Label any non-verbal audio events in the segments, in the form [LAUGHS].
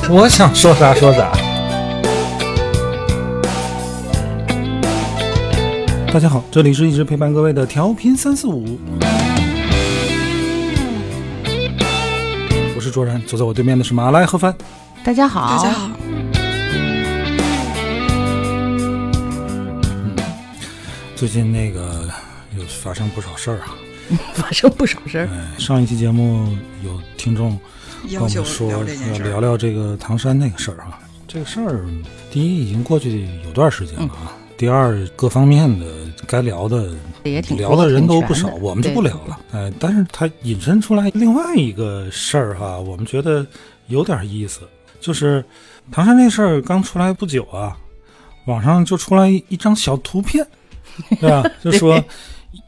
[LAUGHS] 我想说啥说啥。大家好，这里是一直陪伴各位的调频三四五，我是卓然，坐在我对面的是马来和帆。大家好，大家好。最近那个有发生不少事儿啊。[LAUGHS] 发生不少事儿。哎，上一期节目有听众跟我们说要聊聊这个唐山那个事儿啊。这个事儿，第一已经过去有段时间了啊。第二，各方面的该聊的也挺聊的人都不少，我们就不聊了。哎，但是它引申出来另外一个事儿哈，我们觉得有点意思，就是唐山那事儿刚出来不久啊，网上就出来一张小图片，对吧？[LAUGHS] 就说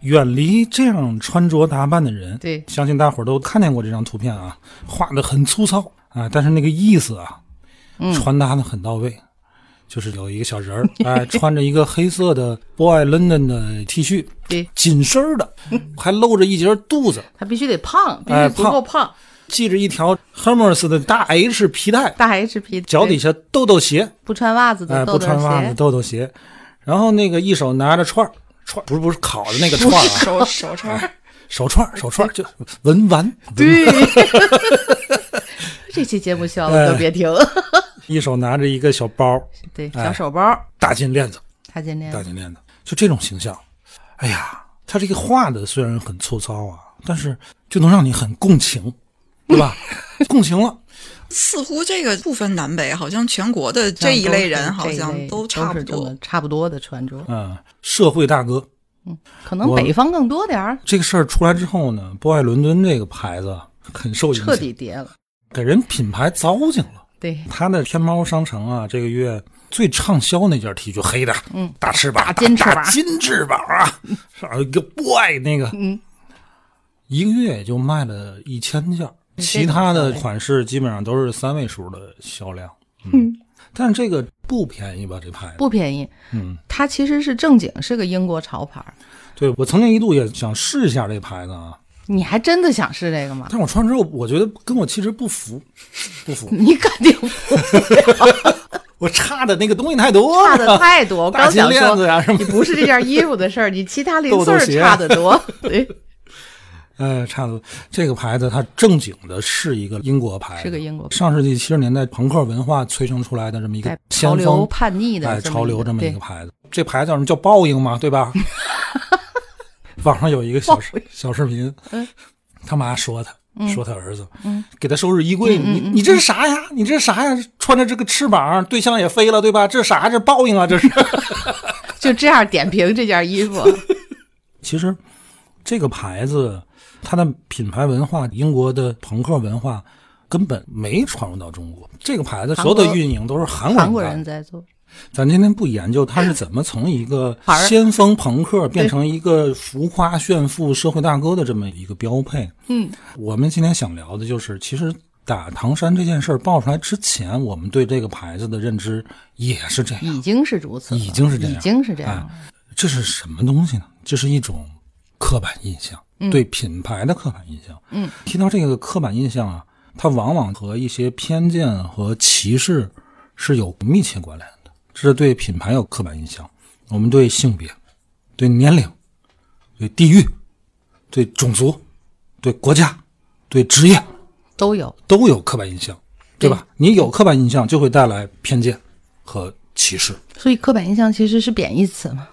远离这样穿着打扮的人。对相信大伙儿都看见过这张图片啊，画的很粗糙啊，但是那个意思啊，嗯传达的很到位。就是有一个小人儿，[LAUGHS] 哎，穿着一个黑色的 Boy London 的 T 恤，对，紧身儿的，[LAUGHS] 还露着一截肚子，他必须得胖，必哎须足够胖。系着一条 Hermes 的大 H 皮带，大 H 皮带脚底下豆豆鞋，不穿袜子哎，的豆豆不穿袜子，豆豆鞋，然后那个一手拿着串儿，串不是不是烤的那个串啊，[LAUGHS] 手手串儿，手串手串就文玩，对。[LAUGHS] 这期节目笑的都别停。[LAUGHS] 一手拿着一个小包，对，哎小手包，大金链子，大金链子。大金链子，就这种形象，哎呀，他这个画的虽然很粗糙啊，但是就能让你很共情，对吧？[LAUGHS] 共情了。似乎这个不分南北，好像全国的这一类人好像都差不多。差不多的穿着，嗯，社会大哥，嗯可能北方更多点儿，这个事儿出来之后呢，波爱伦敦这个牌子啊很受影响，彻底跌了。给人品牌糟践了。对，他的天猫商城啊，这个月最畅销那件 T 恤，黑的，嗯，大翅膀，大金翅膀。大金翅膀啊，上一个 boy 那个，嗯，一个月也就卖了一千件，这其他的款式基本上都是三位数的销量。嗯，但是这个不便宜吧？这牌子，不便宜。嗯，它其实是正经是个英国潮牌儿，对我曾经一度也想试一下这牌子啊，你还真的想试这个吗？但我穿之后，我觉得跟我气质不符，[LAUGHS] 不符，你肯定不符 [LAUGHS] 我差的那个东西太多了，差的太多。我刚想说，子呀什么你不是这件衣服的事儿，你其他零 [LAUGHS] 碎差的多。对，呃，差不多。这个牌子它正经的是一个英国牌子，是个英国牌上世纪七十年代朋克文化催生出来的这么一个潮流叛逆的哎，潮流这么一个牌子。这牌子叫什么叫报应嘛，对吧？[LAUGHS] 网上有一个小视小视频，嗯他妈说他。说他儿子，嗯给他收拾衣柜，你你这是啥呀？你这是啥呀？穿着这个翅膀，对象也飞了，对吧？这是啥？这是报应啊！这是。[LAUGHS] 就这样点评这件衣服。[LAUGHS] 其实这个牌子它的品牌文化，英国的朋克文化根本没传入到中国。这个牌子所有的运营都是韩国韩国人在做，咱今天不研究它是怎么从一个 [LAUGHS] 先锋朋克变成一个浮夸炫富社会大哥的这么一个标配。嗯，我们今天想聊的就是，其实打唐山这件事儿爆出来之前，我们对这个牌子的认知也是这样。已经是如此，已经是这样已经是这样哎。这是什么东西呢？这是一种刻板印象，对品牌的刻板印象。嗯，提到这个刻板印象啊，它往往和一些偏见和歧视是有密切关联的。这是对品牌有刻板印象，我们对性别、对年龄、对地域、对种族、对国家、对职业都有。都有刻板印象，对吧？你有刻板印象，就会带来偏见和歧视，所以刻板印象其实是贬义词嘛。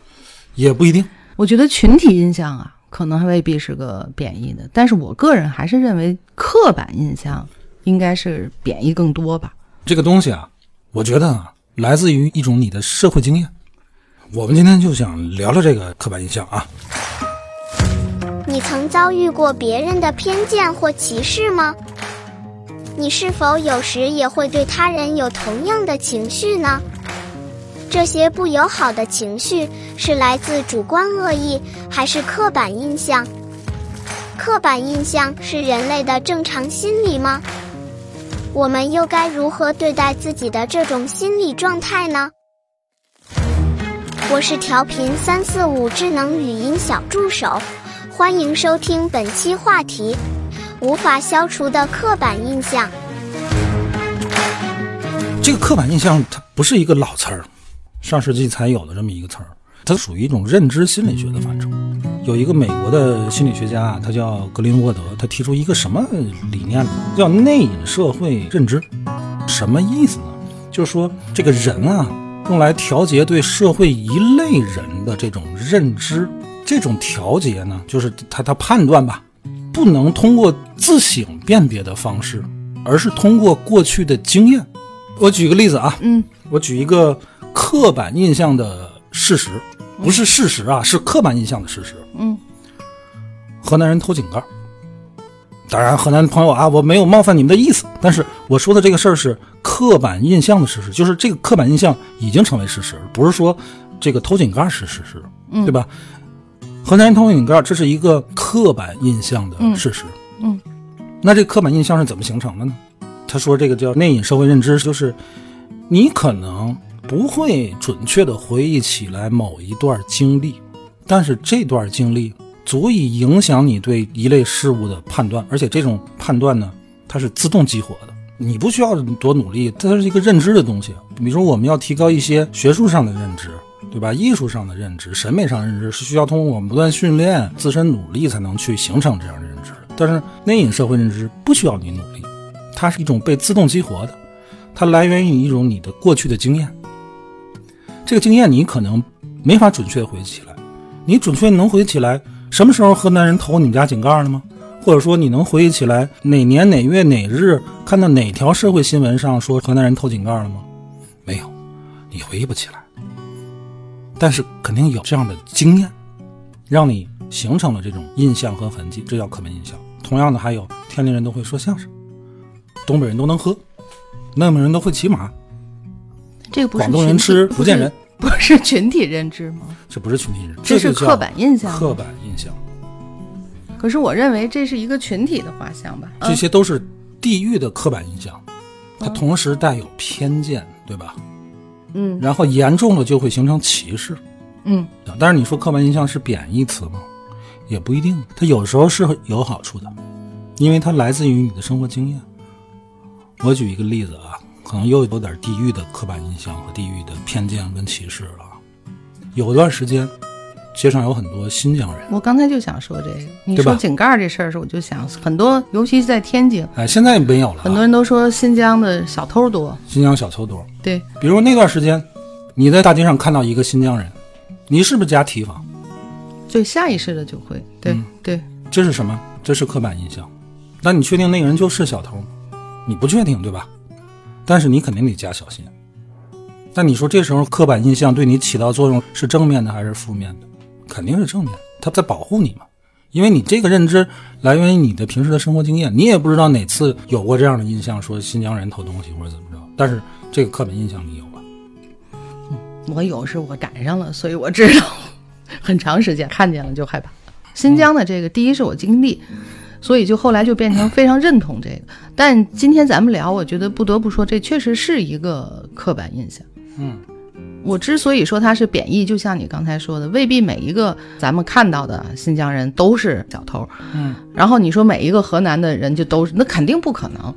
也不一定。我觉得群体印象啊，可能还未必是个贬义的，但是我个人还是认为刻板印象应该是贬义更多吧。这个东西啊，我觉得啊，来自于一种你的社会经验。我们今天就想聊聊这个刻板印象啊。你曾遭遇过别人的偏见或歧视吗？你是否有时也会对他人有同样的情绪呢？这些不友好的情绪是来自主观恶意，还是刻板印象？刻板印象是人类的正常心理吗？我们又该如何对待自己的这种心理状态呢？我是调频三四五智能语音小助手，欢迎收听本期话题：无法消除的刻板印象。这个刻板印象它不是一个老词儿，上世纪才有的这么一个词儿，它属于一种认知心理学的范畴。有一个美国的心理学家啊，他叫格林沃德，他提出一个什么理念呢？叫内隐社会认知。什么意思呢？就是说这个人啊。用来调节对社会一类人的这种认知，这种调节呢，就是他他判断吧，不能通过自省辨别的方式，而是通过过去的经验。我举个例子啊，嗯，我举一个刻板印象的事实，不是事实啊，是刻板印象的事实。嗯，河南人偷井盖。当然，河南朋友啊，我没有冒犯你们的意思，但是我说的这个事儿是刻板印象的事实，就是这个刻板印象已经成为事实，不是说这个偷井盖是事实，对吧？河南人偷井盖，这是一个刻板印象的事实。嗯，那这刻板印象是怎么形成的呢？他说这个叫内隐社会认知，就是你可能不会准确的回忆起来某一段经历，但是这段经历。足以影响你对一类事物的判断，而且这种判断呢，它是自动激活的，你不需要多努力，它是一个认知的东西。比如说，我们要提高一些学术上的认知，对吧？艺术上的认知、审美上认知，是需要通过我们不断训练、自身努力才能去形成这样的认知。但是内隐社会认知不需要你努力，它是一种被自动激活的，它来源于一种你的过去的经验。这个经验你可能没法准确回忆起来，你准确能回忆起来。什么时候河南人偷你们家井盖了吗？或者说你能回忆起来哪年哪月哪日看到哪条社会新闻上说河南人偷井盖了吗？没有，你回忆不起来。但是肯定有这样的经验，让你形成了这种印象和痕迹，这叫刻板印象。同样的，还有天津人都会说相声，东北人都能喝，内蒙人都会骑马，这个不是广东人吃，福建人。[LAUGHS] 不是群体认知吗？这不是群体认知，这是刻板印象。刻板印象。可是我认为这是一个群体的画像吧？这些都是地域的刻板印象，它同时带有偏见，对吧？嗯。然后严重了就会形成歧视。嗯。但是你说刻板印象是贬义词吗？也不一定，它有时候是有好处的，因为它来自于你的生活经验。我举一个例子啊。可能又有点地域的刻板印象和地域的偏见跟歧视了。有一段时间，街上有很多新疆人。我刚才就想说这个，你说井盖这事儿时，我就想很多，尤其是在天津。哎，现在没有了。很多人都说新疆的小偷多。新疆小偷多。对。比如那段时间，你在大街上看到一个新疆人，你是不是加提防？对，下意识的就会。对对。这是什么？这是刻板印象。那你确定那个人就是小偷吗？你不确定，对吧？但是你肯定得加小心。那你说这时候刻板印象对你起到作用是正面的还是负面的？肯定是正面，它在保护你嘛。因为你这个认知来源于你的平时的生活经验，你也不知道哪次有过这样的印象，说新疆人偷东西或者怎么着。但是这个刻板印象你有吧？嗯，我有是我赶上了，所以我知道，[LAUGHS] 很长时间看见了就害怕。新疆的这个，第一是我经历。所以就后来就变成非常认同这个，但今天咱们聊，我觉得不得不说，这确实是一个刻板印象。嗯，我之所以说它是贬义，就像你刚才说的，未必每一个咱们看到的新疆人都是小偷。嗯，然后你说每一个河南的人就都是，那肯定不可能。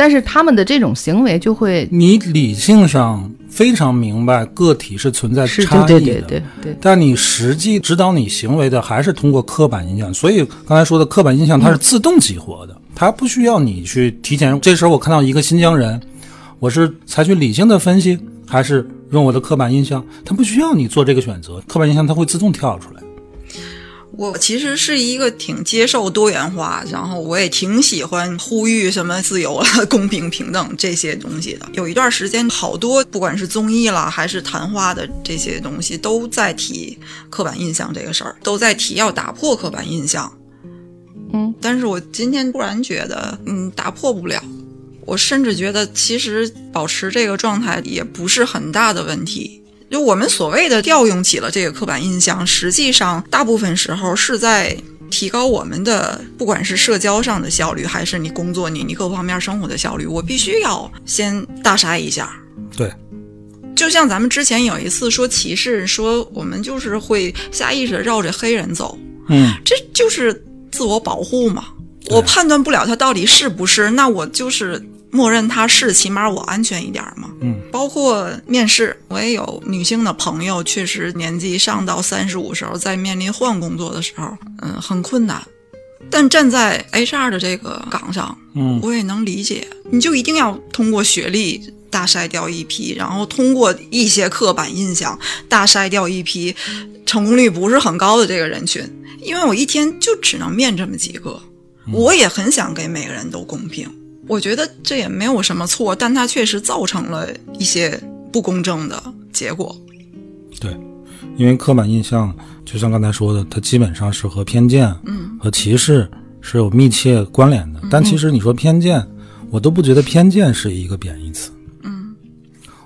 但是他们的这种行为就会，你理性上非常明白个体是存在差异的，对对对对。但你实际指导你行为的还是通过刻板印象，所以刚才说的刻板印象它是自动激活的，它不需要你去提前。这时候我看到一个新疆人，我是采取理性的分析，还是用我的刻板印象？它不需要你做这个选择，刻板印象它会自动跳出来。我其实是一个挺接受多元化，然后我也挺喜欢呼吁什么自由啊、公平平等这些东西的。有一段时间，好多不管是综艺啦，还是谈话的这些东西，都在提刻板印象这个事儿，都在提要打破刻板印象。嗯，但是我今天突然觉得，嗯，打破不了。我甚至觉得，其实保持这个状态也不是很大的问题。就我们所谓的调用起了这个刻板印象，实际上大部分时候是在提高我们的，不管是社交上的效率，还是你工作你你各方面生活的效率，我必须要先大杀一下。对，就像咱们之前有一次说歧视，说我们就是会下意识的绕着黑人走，嗯，这就是自我保护嘛。我判断不了他到底是不是，那我就是默认他是，起码我安全一点嘛。嗯，包括面试，我也有女性的朋友，确实年纪上到三十五时候，在面临换工作的时候，嗯，很困难。但站在 HR 的这个岗上，嗯。我也能理解，你就一定要通过学历大筛掉一批，然后通过一些刻板印象大筛掉一批成功率不是很高的这个人群，因为我一天就只能面这么几个，我也很想给每个人都公平，我觉得这也没有什么错，但它确实造成了一些不公正的结果。对，因为刻板印象，就像刚才说的，它基本上是和偏见、嗯和歧视是有密切关联的。但其实你说偏见，我都不觉得偏见是一个贬义词。嗯，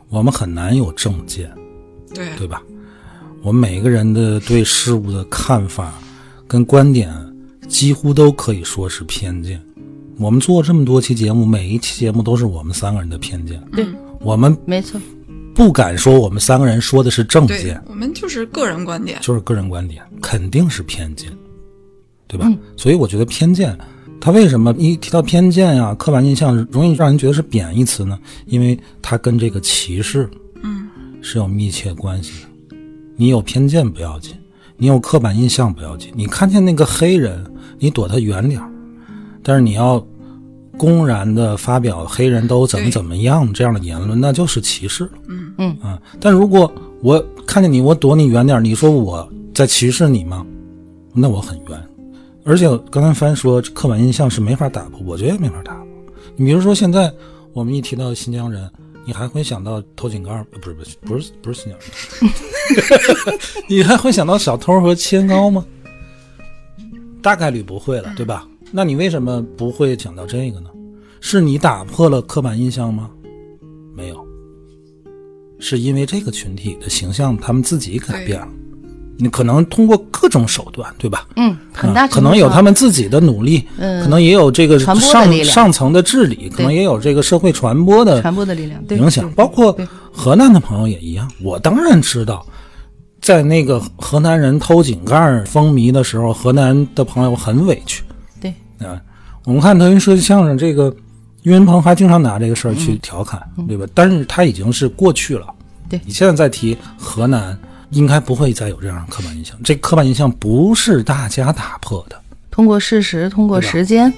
我们很难有正见，对对吧？我们每个人的对事物的看法跟观点，几乎都可以说是偏见。我们做这么多期节目，每一期节目都是我们三个人的偏见。对，我们没错，不敢说我们三个人说的是正见，，我们就是个人观点。就是个人观点，肯定是偏见，对吧？所以我觉得偏见，它为什么一提到偏见呀、刻板印象，容易让人觉得是贬义词呢？因为它跟这个歧视，嗯，是有密切关系的。你有偏见不要紧，你有刻板印象不要紧，你看见那个黑人，你躲他远点儿但是你要公然的发表黑人都怎么怎么样这样的言论，那就是歧视了。嗯嗯啊，但如果我看见你，我躲你远点，你说我在歧视你吗？那我很冤。而且刚才帆说刻板印象是没法打破，我觉得也没法打破。你比如说现在我们一提到新疆人，你还会想到偷井盖儿，不是不是不是不是新疆人，[LAUGHS] 你还会想到小偷和切糕吗？大概率不会了，对吧？那你为什么不会讲到这个呢？是你打破了刻板印象吗？没有，是因为这个群体的形象他们自己改变了。你可能通过各种手段，对吧？嗯，很大啊可能有他们自己的努力，嗯可能也有这个上上层的治理，可能也有这个社会传播的传播的力量，影响，包括河南的朋友也一样。我当然知道，在那个河南人偷井盖风靡的时候，河南的朋友很委屈对，啊。我们看德云社相声，这个岳云鹏还经常拿这个事儿去调侃，对吧？但是他已经是过去了。嗯对你现在再提河南，应该不会再有这样的刻板印象。这刻板印象不是大家打破的。通过事实，通过时间，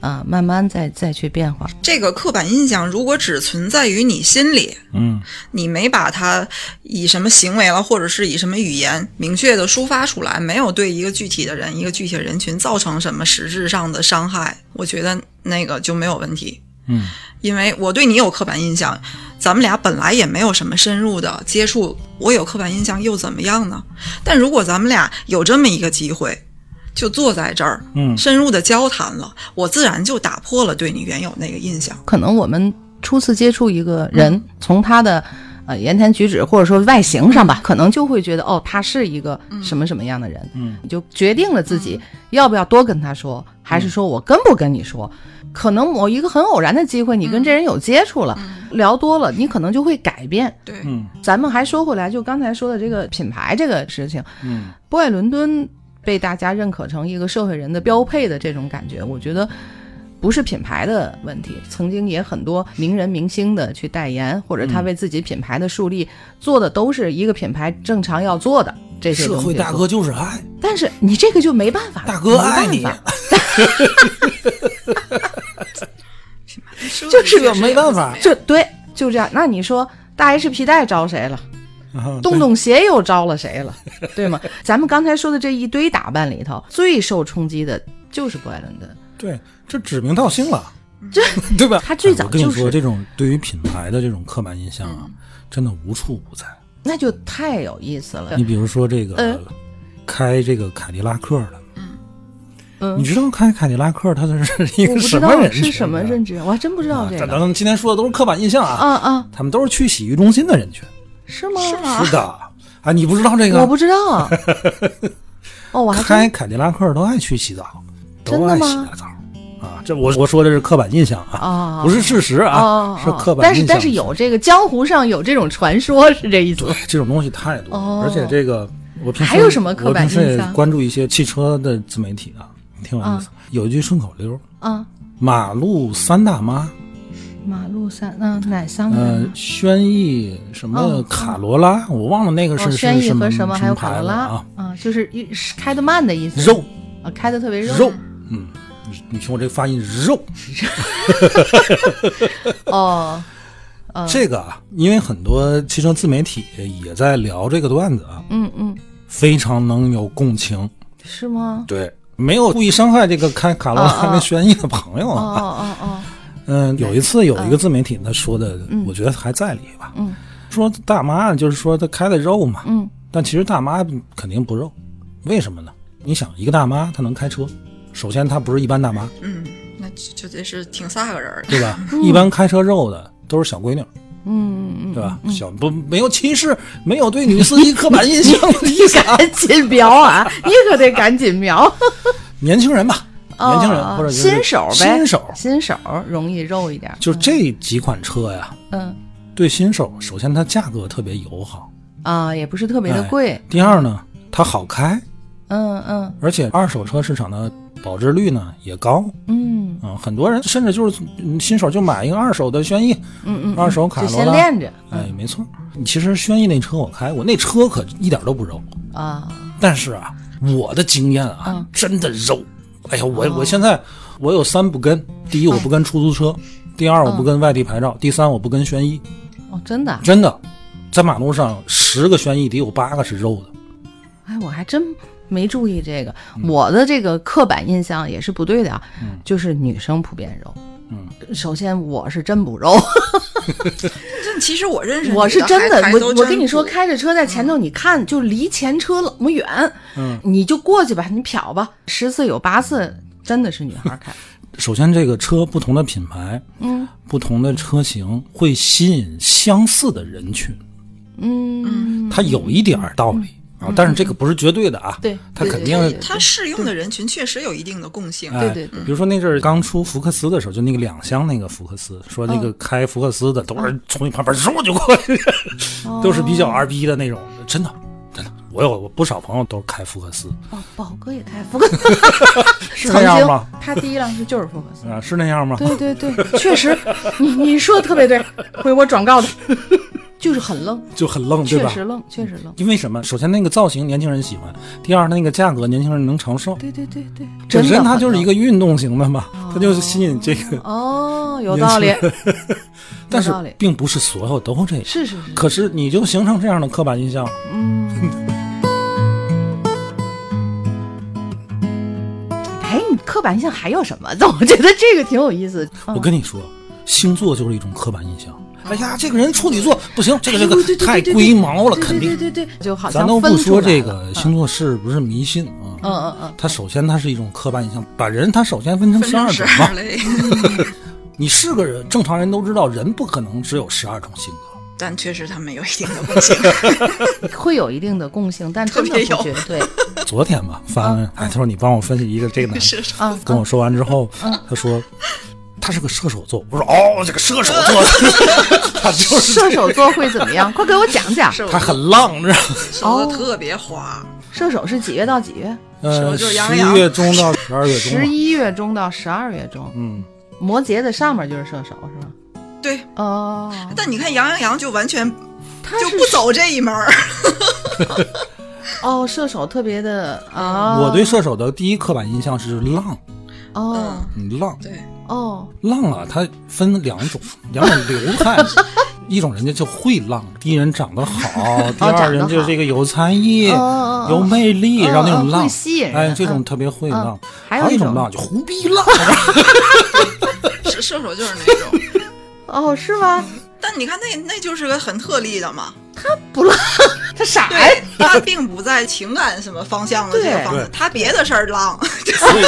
啊，慢慢再再去变化。这个刻板印象如果只存在于你心里，嗯，你没把它以什么行为了，或者是以什么语言明确的抒发出来，没有对一个具体的人、一个具体的人群造成什么实质上的伤害，我觉得那个就没有问题。嗯，因为我对你有刻板印象，咱们俩本来也没有什么深入的接触，我有刻板印象又怎么样呢？但如果咱们俩有这么一个机会，就坐在这儿，嗯。深入的交谈了，我自然就打破了对你原有那个印象。可能我们初次接触一个人，从他的呃言谈举止或者说外形上吧，可能就会觉得哦，他是一个什么什么样的人，嗯，你就决定了自己要不要多跟他说，还是说我跟不跟你说。可能某一个很偶然的机会，你跟这人有接触了，聊多了，你可能就会改变。对，嗯。咱们还说回来，就刚才说的这个品牌这个事情，嗯，波爱伦敦被大家认可成一个社会人的标配的这种感觉，我觉得不是品牌的问题。曾经也很多名人明星的去代言，或者他为自己品牌的树立做的都是一个品牌正常要做的这些东西。社会大哥就是爱，但是你这个就没办法，大哥爱你 [LAUGHS] 没办法就是这个没办法这对就这样。那你说大 H 皮带招谁了？啊洞洞鞋又招了谁了？对吗？[LAUGHS] 咱们刚才说的这一堆打扮里头，最受冲击的就是布莱伦敦。对，这指名道姓了，这 [LAUGHS] 对吧？他最早哎我跟你说，这种对于品牌的这种刻板印象啊，真的无处不在。那就太有意思了你。比如说这个呃开这个凯迪拉克的，嗯你知道开凯迪拉克他是一个我不知道什么人？是什么认知，我还真不知道啊这个。咱们今天说的都是刻板印象啊，啊啊，他们都是去洗浴中心的人群。是吗？是吗？是的，啊，你不知道这个？我不知道啊。[LAUGHS] 哦，我还真开凯迪拉克都爱去洗澡，都爱真的吗洗个澡啊。这我我说的是刻板印象啊，啊，不是事实啊，哦，是哦刻板印象。但是但是有这个江湖上有这种传说，是这意思对。这种东西太多，哦而且这个我平时还有什么刻板我平时也印象关注一些汽车的自媒体啊，挺有意思。有一句顺口溜：啊，马路三大妈，马路三嗯哪三个呃？，轩逸什么哦卡罗拉，我忘了那个是轩逸什么和什么还有牌卡罗拉啊？啊，就是一是开的慢的意思。肉啊，开的特别肉，肉嗯，你你听我这发音肉。[LAUGHS] 哦，嗯这个啊，因为很多汽车自媒体也在聊这个段子啊，嗯嗯，非常能有共情。是吗？对，没有故意伤害这个开卡罗拉跟轩逸的朋友啊哦啊。哦哦嗯，有一次有一个自媒体他说的，我觉得还在理吧。嗯，说大妈就是说她开的肉嘛，嗯但其实大妈肯定不肉，为什么呢？你想，一个大妈她能开车，首先她不是一般大妈，嗯，那就就得是挺飒个人。对吧？一般开车肉的都是小闺女，嗯嗯对吧？小不没有歧视，没有对女司机刻板印象的意思啊。[LAUGHS] 赶紧瞄啊！你可得赶紧瞄。[LAUGHS] 年轻人吧，年轻人哦或者就是新手呗，新手新手容易肉一点。就这几款车呀，嗯对新手，首先它价格特别友好，啊，也不是特别的哎贵。第二呢，它好开，嗯嗯而且二手车市场的保值率呢也高。嗯嗯，很多人甚至就是嗯新手就买一个二手的轩逸，嗯嗯，二手卡就罗拉。先练着哎，没错。其实轩逸那车我开过，那车可一点都不肉，啊。但是啊，我的经验啊，嗯真的肉。哎呀，我、我现在我有三不跟：第一，我不跟出租车；第二，我不跟外地牌照；第三，我不跟轩逸。哦，真的啊？真的，在马路上十个轩逸得有八个是肉的。哎，我还真没注意这个。嗯我的这个刻板印象也是不对的啊，就是女生普遍肉。嗯，首先我是真不肉，[LAUGHS] 这其实我认识我是真的，我我跟你说，开着车在前头，你看就离前车那么远，嗯，你就过去吧，你瞟吧，十次有八次真的是女孩开，[LAUGHS] 首先，这个车不同的品牌，嗯。不同的车型会吸引相似的人群，嗯，它有一点儿道理啊，但是这个不是绝对的啊。对对它肯定对对它适用的人群确实有一定的共性。哎，对对对比如说那阵儿刚出福克斯的时候，就那个两厢那个福克斯，说那个嗯开福克斯的都是从你旁边嗖就过去，哦 [LAUGHS] 都是比较二逼的那种，真的真的，我有不少朋友都是开福克斯，哦宝哥也开福克斯 [LAUGHS] [LAUGHS] 是那样吗？曾经他第一辆车就是福克斯。啊，是那样吗？对对对，确实，你你说的特别对，回我转告的，就是很愣，就很愣，对吧？确实愣，确实愣。因为什么？首先那个造型年轻人喜欢，第二那个价格年轻人能承受。对对对对，本身它就是一个运动型的嘛，它就是吸引这个。哦，[LAUGHS] 有道理，但是并不是所有都这样。是是是，可是你就形成这样的刻板印象，嗯。[LAUGHS] 哎，你刻板印象还有什么？[LAUGHS] 我觉得这个挺有意思。我跟你说，星座就是一种刻板印象。哎呀，这个人处女座不行，这个这个太龟毛了，肯定。对对对对，就好像咱都不说这个星座是不是迷信啊，嗯嗯嗯，它首先它是一种刻板印象，把人它首先分成十十二种 [LAUGHS] 你是个人，正常人都知道，人不可能只有十二种性格。但确实他们有一定的共性。[LAUGHS] 会有一定的共性，但真的特别绝对。昨天吧，发他说你帮我分析一个这个男的，跟我说完之后，他说他是个射手座。我说哦，这个射手座，[LAUGHS] 他就是射手座会怎么样？快给我讲讲。他很浪，知道吗？哦特别花，射手是几月到几月？呃，十一月中到十二月中，十一月中到十二月中。嗯，摩羯的上面就是射手，是吧？对。哦，但你看杨洋洋就完全他就不走这一门儿，[LAUGHS] 哦，射手特别的啊。我对射手的第一刻板印象是浪，哦浪对，哦浪啊，它分两种，[LAUGHS] 两种流派。一种人家就会浪，第一人长得好，[LAUGHS] 第二人就是这个有才艺、有魅力，哦哦然后那种浪吸引人哎，这种嗯特别会浪。还有一种浪就胡逼浪，[LAUGHS] 射射手就是那种。哦，是吗？但你看那那就是个很特例的嘛，他不浪，他傻呀对，他并不在情感什么方向的这个方向，他别的事儿浪。所以，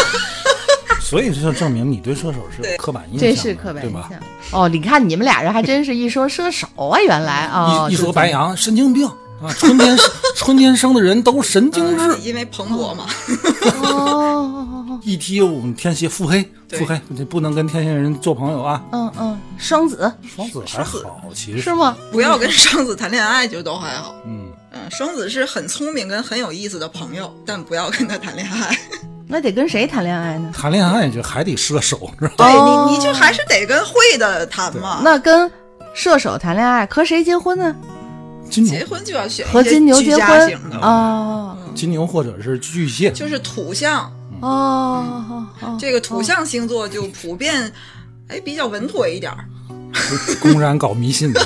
所以这就证明你对射手是有刻板印象的，这是刻板？印象。哦，你看你们俩人还真是一说射手啊，原来啊，一说白羊神经病啊，春天春天生的人都神经质。因为蓬勃嘛，[LAUGHS] 一提我们天蝎腹黑，腹黑，你不能跟天蝎人做朋友啊。嗯嗯，双子双子还好，其实是吗？不要跟双子谈恋爱就都还好。嗯，嗯，双子是很聪明跟很有意思的朋友，但不要跟他谈恋爱。那得跟谁谈恋爱呢？谈恋爱就还得射手，是吧？对哦你，你就还是得跟会的谈嘛。那跟射手谈恋爱和谁结婚呢？金牛结，婚就要选和金牛结婚家型的，哦金牛或者是巨蟹，就是土象。哦这个土象星座就普遍，哎，比较稳妥一点儿。[LAUGHS] 公然搞迷信的，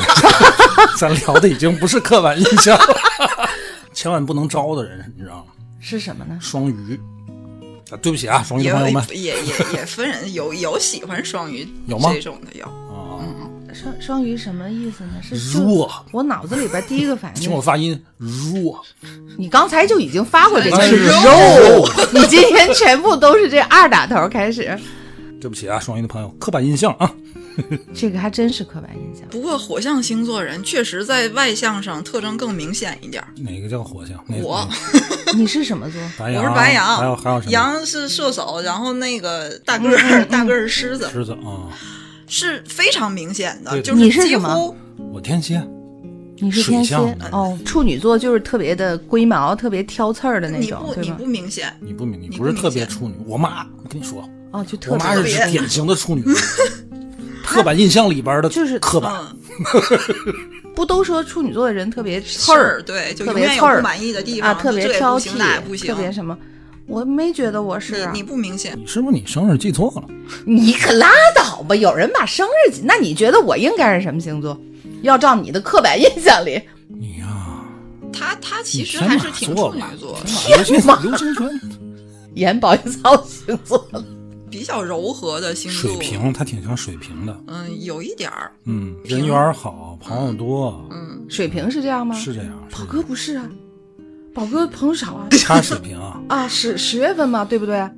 [LAUGHS] 咱聊的已经不是刻板印象了，[LAUGHS] 千万不能招的人，你知道吗？是什么呢？双鱼，啊，对不起啊，双鱼朋友们也也也分人，有有喜欢双鱼有吗？这种的有，啊，双双鱼什么意思呢？是弱，我脑子里边第一个反应，[LAUGHS] 听我发音，弱，你刚才就已经发过这个是哎肉肉，[LAUGHS] 你今天全部都是这二打头开始，对不起啊，双鱼的朋友，刻板印象啊，[LAUGHS] 这个还真是刻板印象。不过火象星座人确实在外向上特征更明显一点。哪个叫火象？哪我。[LAUGHS] 你是什么座？白羊，我是白羊，还有还有什么？羊是射手，然后那个大个儿、[LAUGHS] 大个儿是狮子，狮子啊，是非常明显的，就是几你是什么？乎我天蝎，你是天蝎？哦，处女座就是特别的龟毛、特别挑刺儿的那你种，对吗不你不？明显，你不明，你你不是特别处女，我妈，我跟你说，哦，就特我妈是别特别。典型的处女，刻板印象里边的就是刻板，嗯，不都说处女座的人特别刺刺儿儿，对，就特永别刺儿远有不满意的地方啊，特别挑剔特，别什么？我没觉得我是啊你你不明显，你是不是你生日记错了？你可拉倒吧！有人把生日记，那你觉得我应该是什么星座？要照你的刻板印象里，你呀，他他其实还是挺处女座，天马流星流星拳，[LAUGHS] 演保育操星座了。比较柔和的星座，水瓶，他挺像水瓶的，嗯，有一点儿，嗯，人缘好，朋友多，嗯，水瓶是这样吗？是这样，宝哥不是啊，宝哥朋友少啊他水瓶啊，啊，十十月份嘛，对不对？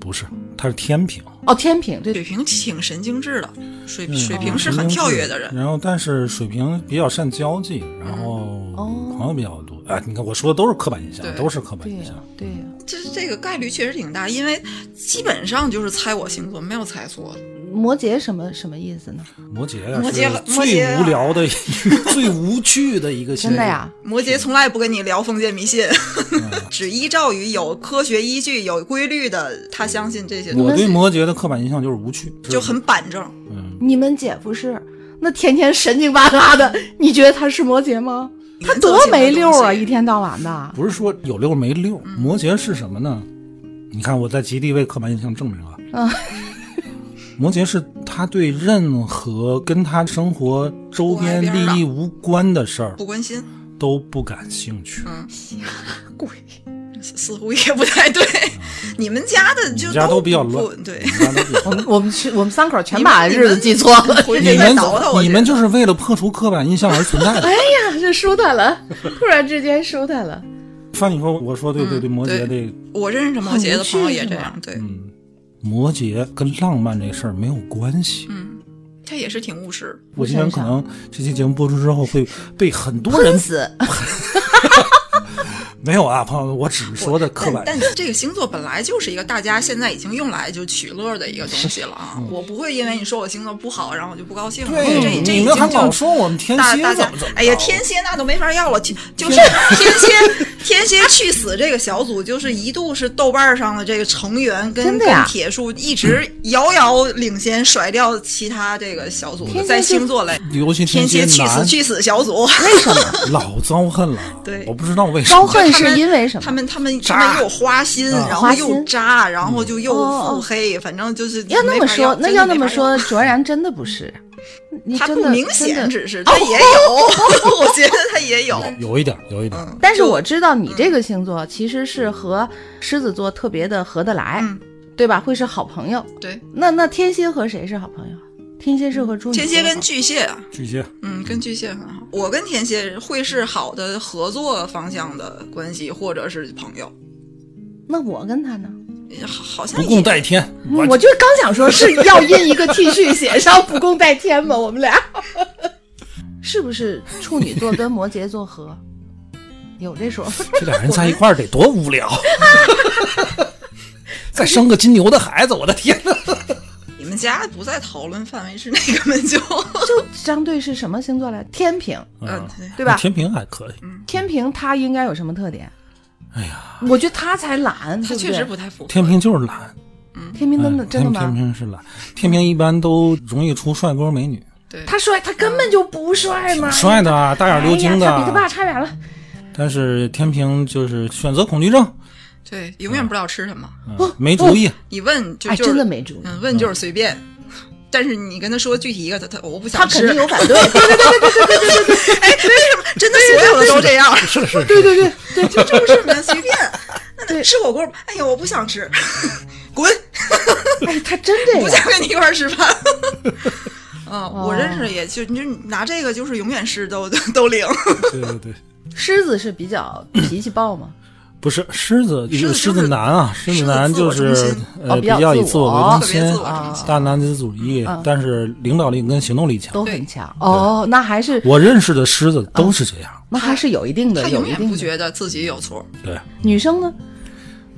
不是，他是天平，哦，天平对。水瓶挺神经质的，水嗯水瓶是很跳跃的人，然后，但是水瓶比较善交际，然后哦。朋友比较多。哎，你看我说的都是刻板印象，都是刻板印象。对呀，这这个概率确实挺大，因为基本上就是猜我星座，没有猜错的。摩羯什么什么意思呢？摩羯呀，摩羯是摩羯最无聊的、[LAUGHS] 最无趣的一个星座。真的呀？摩羯从来不跟你聊封建迷信，嗯 [LAUGHS] 只依照于有科学依据、有规律的，他相信这些东西，我对摩羯的刻板印象就是无趣，就很板正。嗯，你们姐夫是那天天神经巴拉的，你觉得他是摩羯吗？他多没溜啊，一天到晚的。不是说有溜没溜。摩羯是什么呢？你看我在极力为刻板印象证明啊。嗯 [LAUGHS] 摩羯是他对任何跟他生活周边利益无关的事儿不关心，都不感兴趣。嗯，鬼，似似乎也不太对。[LAUGHS] 你们家的就家都比较乱，对我们我们去我们三口全把日子记错了。你们你们就是为了破除刻板印象而存在的。哎呀，这舒坦了，突然之间舒坦了。翻你说，我说对对对，摩羯这个，我认识摩羯的朋友也这样，对，嗯，摩羯跟浪漫这事儿没有关系。嗯，他也是挺务实。我今天可能这期节目播出之后会被很多人喷死！[LAUGHS] 没有啊，朋友们，我只是说的刻板但。但这个星座本来就是一个大家现在已经用来就取乐的一个东西了啊！我不会因为你说我星座不好，然后我就不高兴了。这对，这你们还已经就老说我们天蝎怎么怎么？哎呀，天蝎那都没法要了，就 [LAUGHS] 是天蝎天蝎去死这个小组，就是一度是豆瓣上的这个成员跟跟铁树一直遥遥领先，甩掉其他这个小组的，在天蝎星座类，尤其天蝎去死去死小组，为什么？[LAUGHS] 老遭恨了。对我不知道为什么。遭恨他们是因为什么？他们他们他们又花心，啊然后又渣，然后就又腹黑，反正就是要那么说，那要那么，说，卓然真的不是。你真的要他不明显，只是他也有，[LAUGHS] 我觉得他也有。有一点，有一点。嗯，但是我知道你这个星座其实是和狮子座特别的合得来，嗯对吧？会是好朋友。对那那天蝎和谁是好朋友？天蝎是和处女。天蝎跟巨蟹啊，巨蟹，嗯，跟巨蟹很好。我跟天蝎会是好的合作方向的关系，或者是朋友。那我跟他呢？好好像不共戴天。嗯我就刚想说，是要印一个 T 恤写上“不共戴天”吗？我们俩 [LAUGHS] 是不是处女座跟摩羯座合？[LAUGHS] 有这说法？这俩人在一块儿得多无聊。[LAUGHS] 再生个金牛的孩子，我的天哪！你们家不在讨论范围之内，根本就就相对是什么星座来？天平，嗯，对对吧？天平还可以，天平他应该有什么特点？哎呀，我觉得他才懒，他确实不太符合。天平就是懒，嗯天平真的哎真的天天？平是懒，天平一般都容易出帅哥美女，对，他帅，他根本就不帅嘛，帅的啊，大眼溜晶的他比他爸啊。差远了。但是天平就是选择恐惧症，对，永远不知道吃什么。嗯没主意。一问就哎，就是真的没主意，嗯，问就是随便。但是你跟他说具体一个，他他我不想吃，他肯定有反对。[LAUGHS] 对对对对对对对对对 [LAUGHS] 哎，为什么真的所有的都这样？是是对对对对，就就 [LAUGHS] 是蛮随便。那对吃火锅，哎呀，我不想吃，滚，哎，他真这样。不想跟你一块儿吃饭。嗯，哦我认识也就你就拿这个就是永远是都都都灵。对对对，狮子是比较脾气暴吗？不是狮子，狮狮子就是子男啊，狮子男就是呃哦比较较以自我为中心大男子主义嗯，但是领导力跟行动力强。都很强哦，那还是我认识的狮子都是这样。那还是有一定的，他永远不有一定的。觉得自己有错。对，女生呢？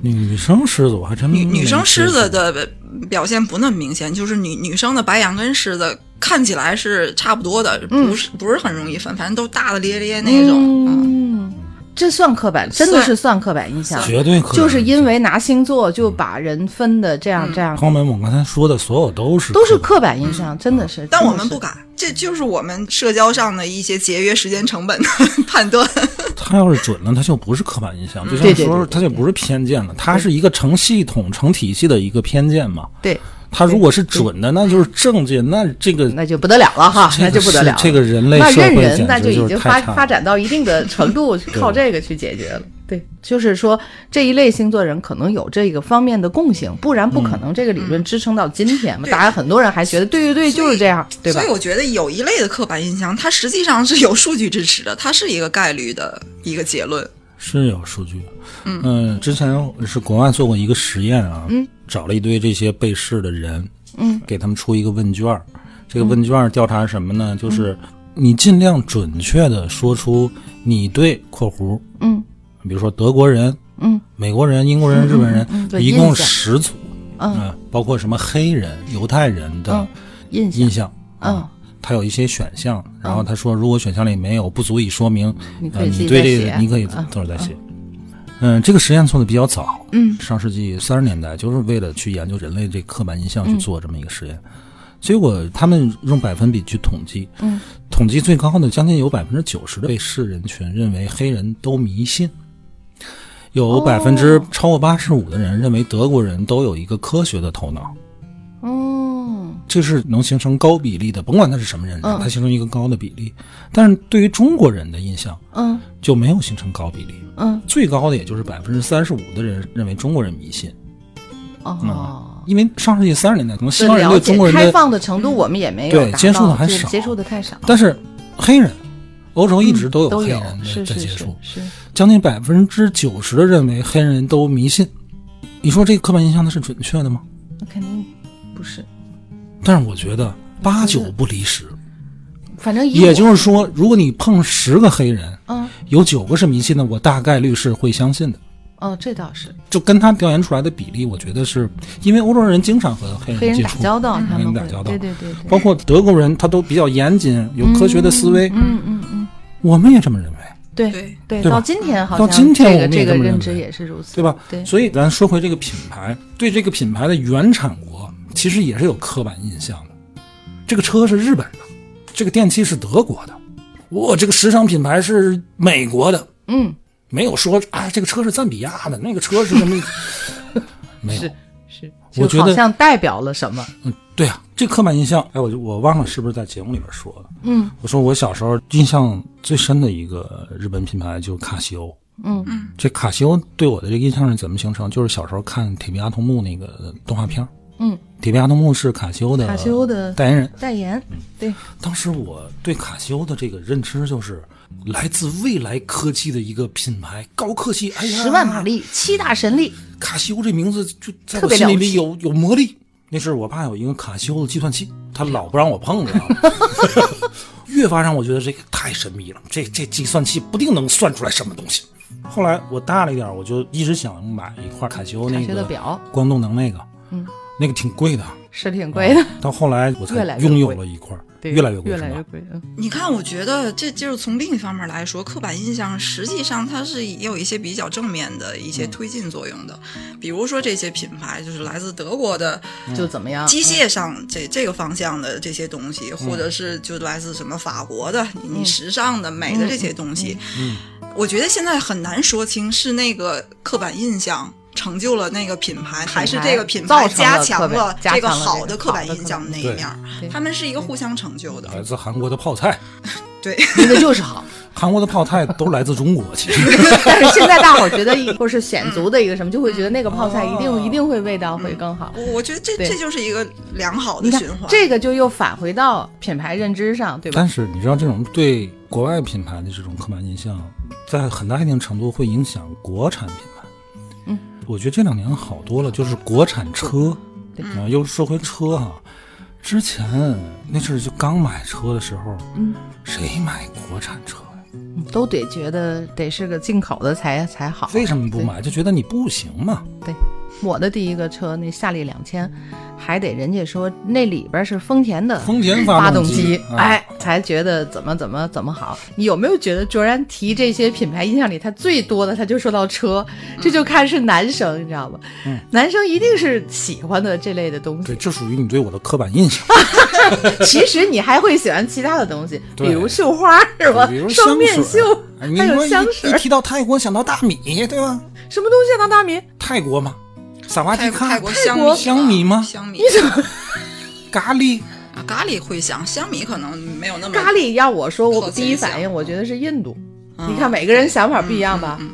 女生狮子我还真女没女生狮子的表现不那么明显，就是女女生的白羊跟狮子看起来是差不多的，嗯不是不是很容易分，反正都大大咧咧那种。嗯，嗯，这算刻板，真的是算刻板印象，绝对可能就是因为拿星座就把人分的这样这样，方门我刚才说的所有都是都是刻刻板印象，真的是。但我们不敢，这就是我们社交上的一些节约时间成本的判断。板。[LAUGHS] 他要是准了，他就不是刻板印象，就像说他就不是偏见了，他是一个成系统、成体系的一个偏见嘛。对，他如果是准的，那就是正见，那 [LAUGHS] 这个那就不得了了哈，那就不得了这个人类那社会认人，那就已经发发展到一定的程度，靠这个去解决了。对，就是说这一类星座人可能有这个方面的共性，不然不可能这个理论支撑到今天嘛。对大家很多人还觉得，对对对，就是这样，对吧所以？我觉得有一类的刻板印象，它实际上是有数据支持的，它是一个概率的一个结论。是有数据。嗯，之前是国外做过一个实验啊，嗯，找了一堆这些被试的人，嗯，给他们出一个问卷儿。这个问卷儿调查什么呢？就是你尽量准确的说出你对（括弧）嗯。比如说德国人、嗯。美国人、英国人、日本人，一共十组，嗯。嗯，包括什么黑人、犹太人的嗯，印象印象，嗯。啊，他有一些选项，然后他说，如果选项里没有，不足以说明，呃，你对这个你可以等会儿再写。嗯，这个实验做的比较早，嗯。上世纪三十年代，就是为了去研究人类这刻板印象去做这么一个实验。结果他们用百分比去统计，嗯，统计最高的将近有百分之九十的被试人群认为黑人都迷信，有百分之超过八十五的人认为德国人都有一个科学的头脑。嗯这是能形成高比例的，甭管他是什么人，嗯他形成一个高的比例。但是对于中国人的印象嗯就没有形成高比例，嗯最高的也就是百分之三十五的人认为中国人迷信。哦。因为上世纪三十年代，可能西方人对中国人的，开放的程度，我们也没有对接触的还少接触的太少。但是黑人，欧洲一直都有黑人，在接触，是，将近百分之九十的认为黑人都迷信。你说这个刻板印象它是准确的吗？那肯定不是。但是我觉得八九不离十。反正也就是说，如果你碰十个黑人，嗯有九个是迷信的，我大概率是会相信的。哦，这倒是就跟他调研出来的比例，我觉得是因为欧洲人经常和黑黑人人接触，打交道，他黑人们打交道对对对对，包括德国人，他都比较严谨，有科学的思维。嗯嗯嗯，我们也这么认为，对对对，到今天好到像到今天我们也这个认知这么认为也是如此，对吧？对所以咱说回这个品牌，对这个品牌的原产国其实也是有刻板印象的。这个车是日本的，这个电器是德国的，我这个时尚品牌是美国的，嗯，没有说啊这个车是赞比亚的，那个车是什么？[LAUGHS] 没有。是是，我觉得好像代表了什么，嗯，对啊，这刻板印象，哎，我就我忘了是不是在节目里边说的。嗯我说我小时候印象最深的一个日本品牌就是卡西欧。嗯嗯这卡西欧对我的这个印象是怎么形成？就是小时候看《铁臂阿童木》那个动画片儿嗯，铁臂阿童木是卡西欧的卡西欧的代言人。代言，对，当时我对卡西欧的这个认知就是来自未来科技的一个品牌，高科技，哎呀，十万马力，七大神力，卡西欧这名字就在特我心里有有魔力。那是我爸有一个卡西欧的计算器，他老不让我碰，知道吗？越发让我觉得这个太神秘了，这这计算器不定能算出来什么东西。后来我大了一点，我就一直想买一块卡西欧那个表光动能那个，嗯，那个挺贵的，是挺贵的，到后来我 [LAUGHS] 才越来越拥有贵了一块，对，越来越贵，越是吧来越贵，嗯，你看，我觉得这就是从另一方面来说，刻板印象实际上它是也有一些比较正面的一些推进作用的。比如说这些品牌就是来自德国的就怎么样？机械上这这个方向的这些东西，或者是就来自什么法国的你你时尚的美的这些东西，嗯，我觉得现在很难说清是那个刻板印象。成就了那个品牌，还是这个品牌加强了这个加了好的刻这个好的刻板印象板那一面？他们是一个互相成就的。来自韩国的泡菜，对，[LAUGHS] 那个就是好。韩国的泡菜都来自中国，其实 [LAUGHS] 但是现在大伙儿觉得一，或是显族的一个什么，就会觉得那个泡菜一定、一定会味道会更好。我我觉得这这就是一个良好的循环。这个就又返回到品牌认知上，对吧但？是你知道，这种对国外品牌的这种刻板印象，在很大一定程度会影响国产品牌。嗯，我觉得这两年好多了，就是国产车，又说回车哈、之前那阵儿就刚买车的时候，嗯，谁买国产车呀？都得觉得得是个进口的才才好。为什么不买？就觉得你不行嘛。对，我的第一个车那夏利两千，还得人家说那里边是丰田的丰田发动机，啊、哎，才觉得怎么怎么怎么好。你有没有觉得卓然提这些品牌印象里，他最多的他就说到车，这就看是男生，你知道吗？嗯男生一定是喜欢的这类的东西对，西。这属于你对我的刻板印象。[LAUGHS] 其实你还会喜欢其他的东西，[LAUGHS] 比如绣花是吧比如？双面绣，还有香水一，提到泰国想到大米，对吧？什么东西想到大米？泰国嘛，萨瓦迪卡泰泰国香米香米吗香米你怎么咖喱，啊，咖喱会香，香米可能没有那么咖喱？要我说，我第一反应我觉得是印度。嗯你看每个人想法不一样吧？嗯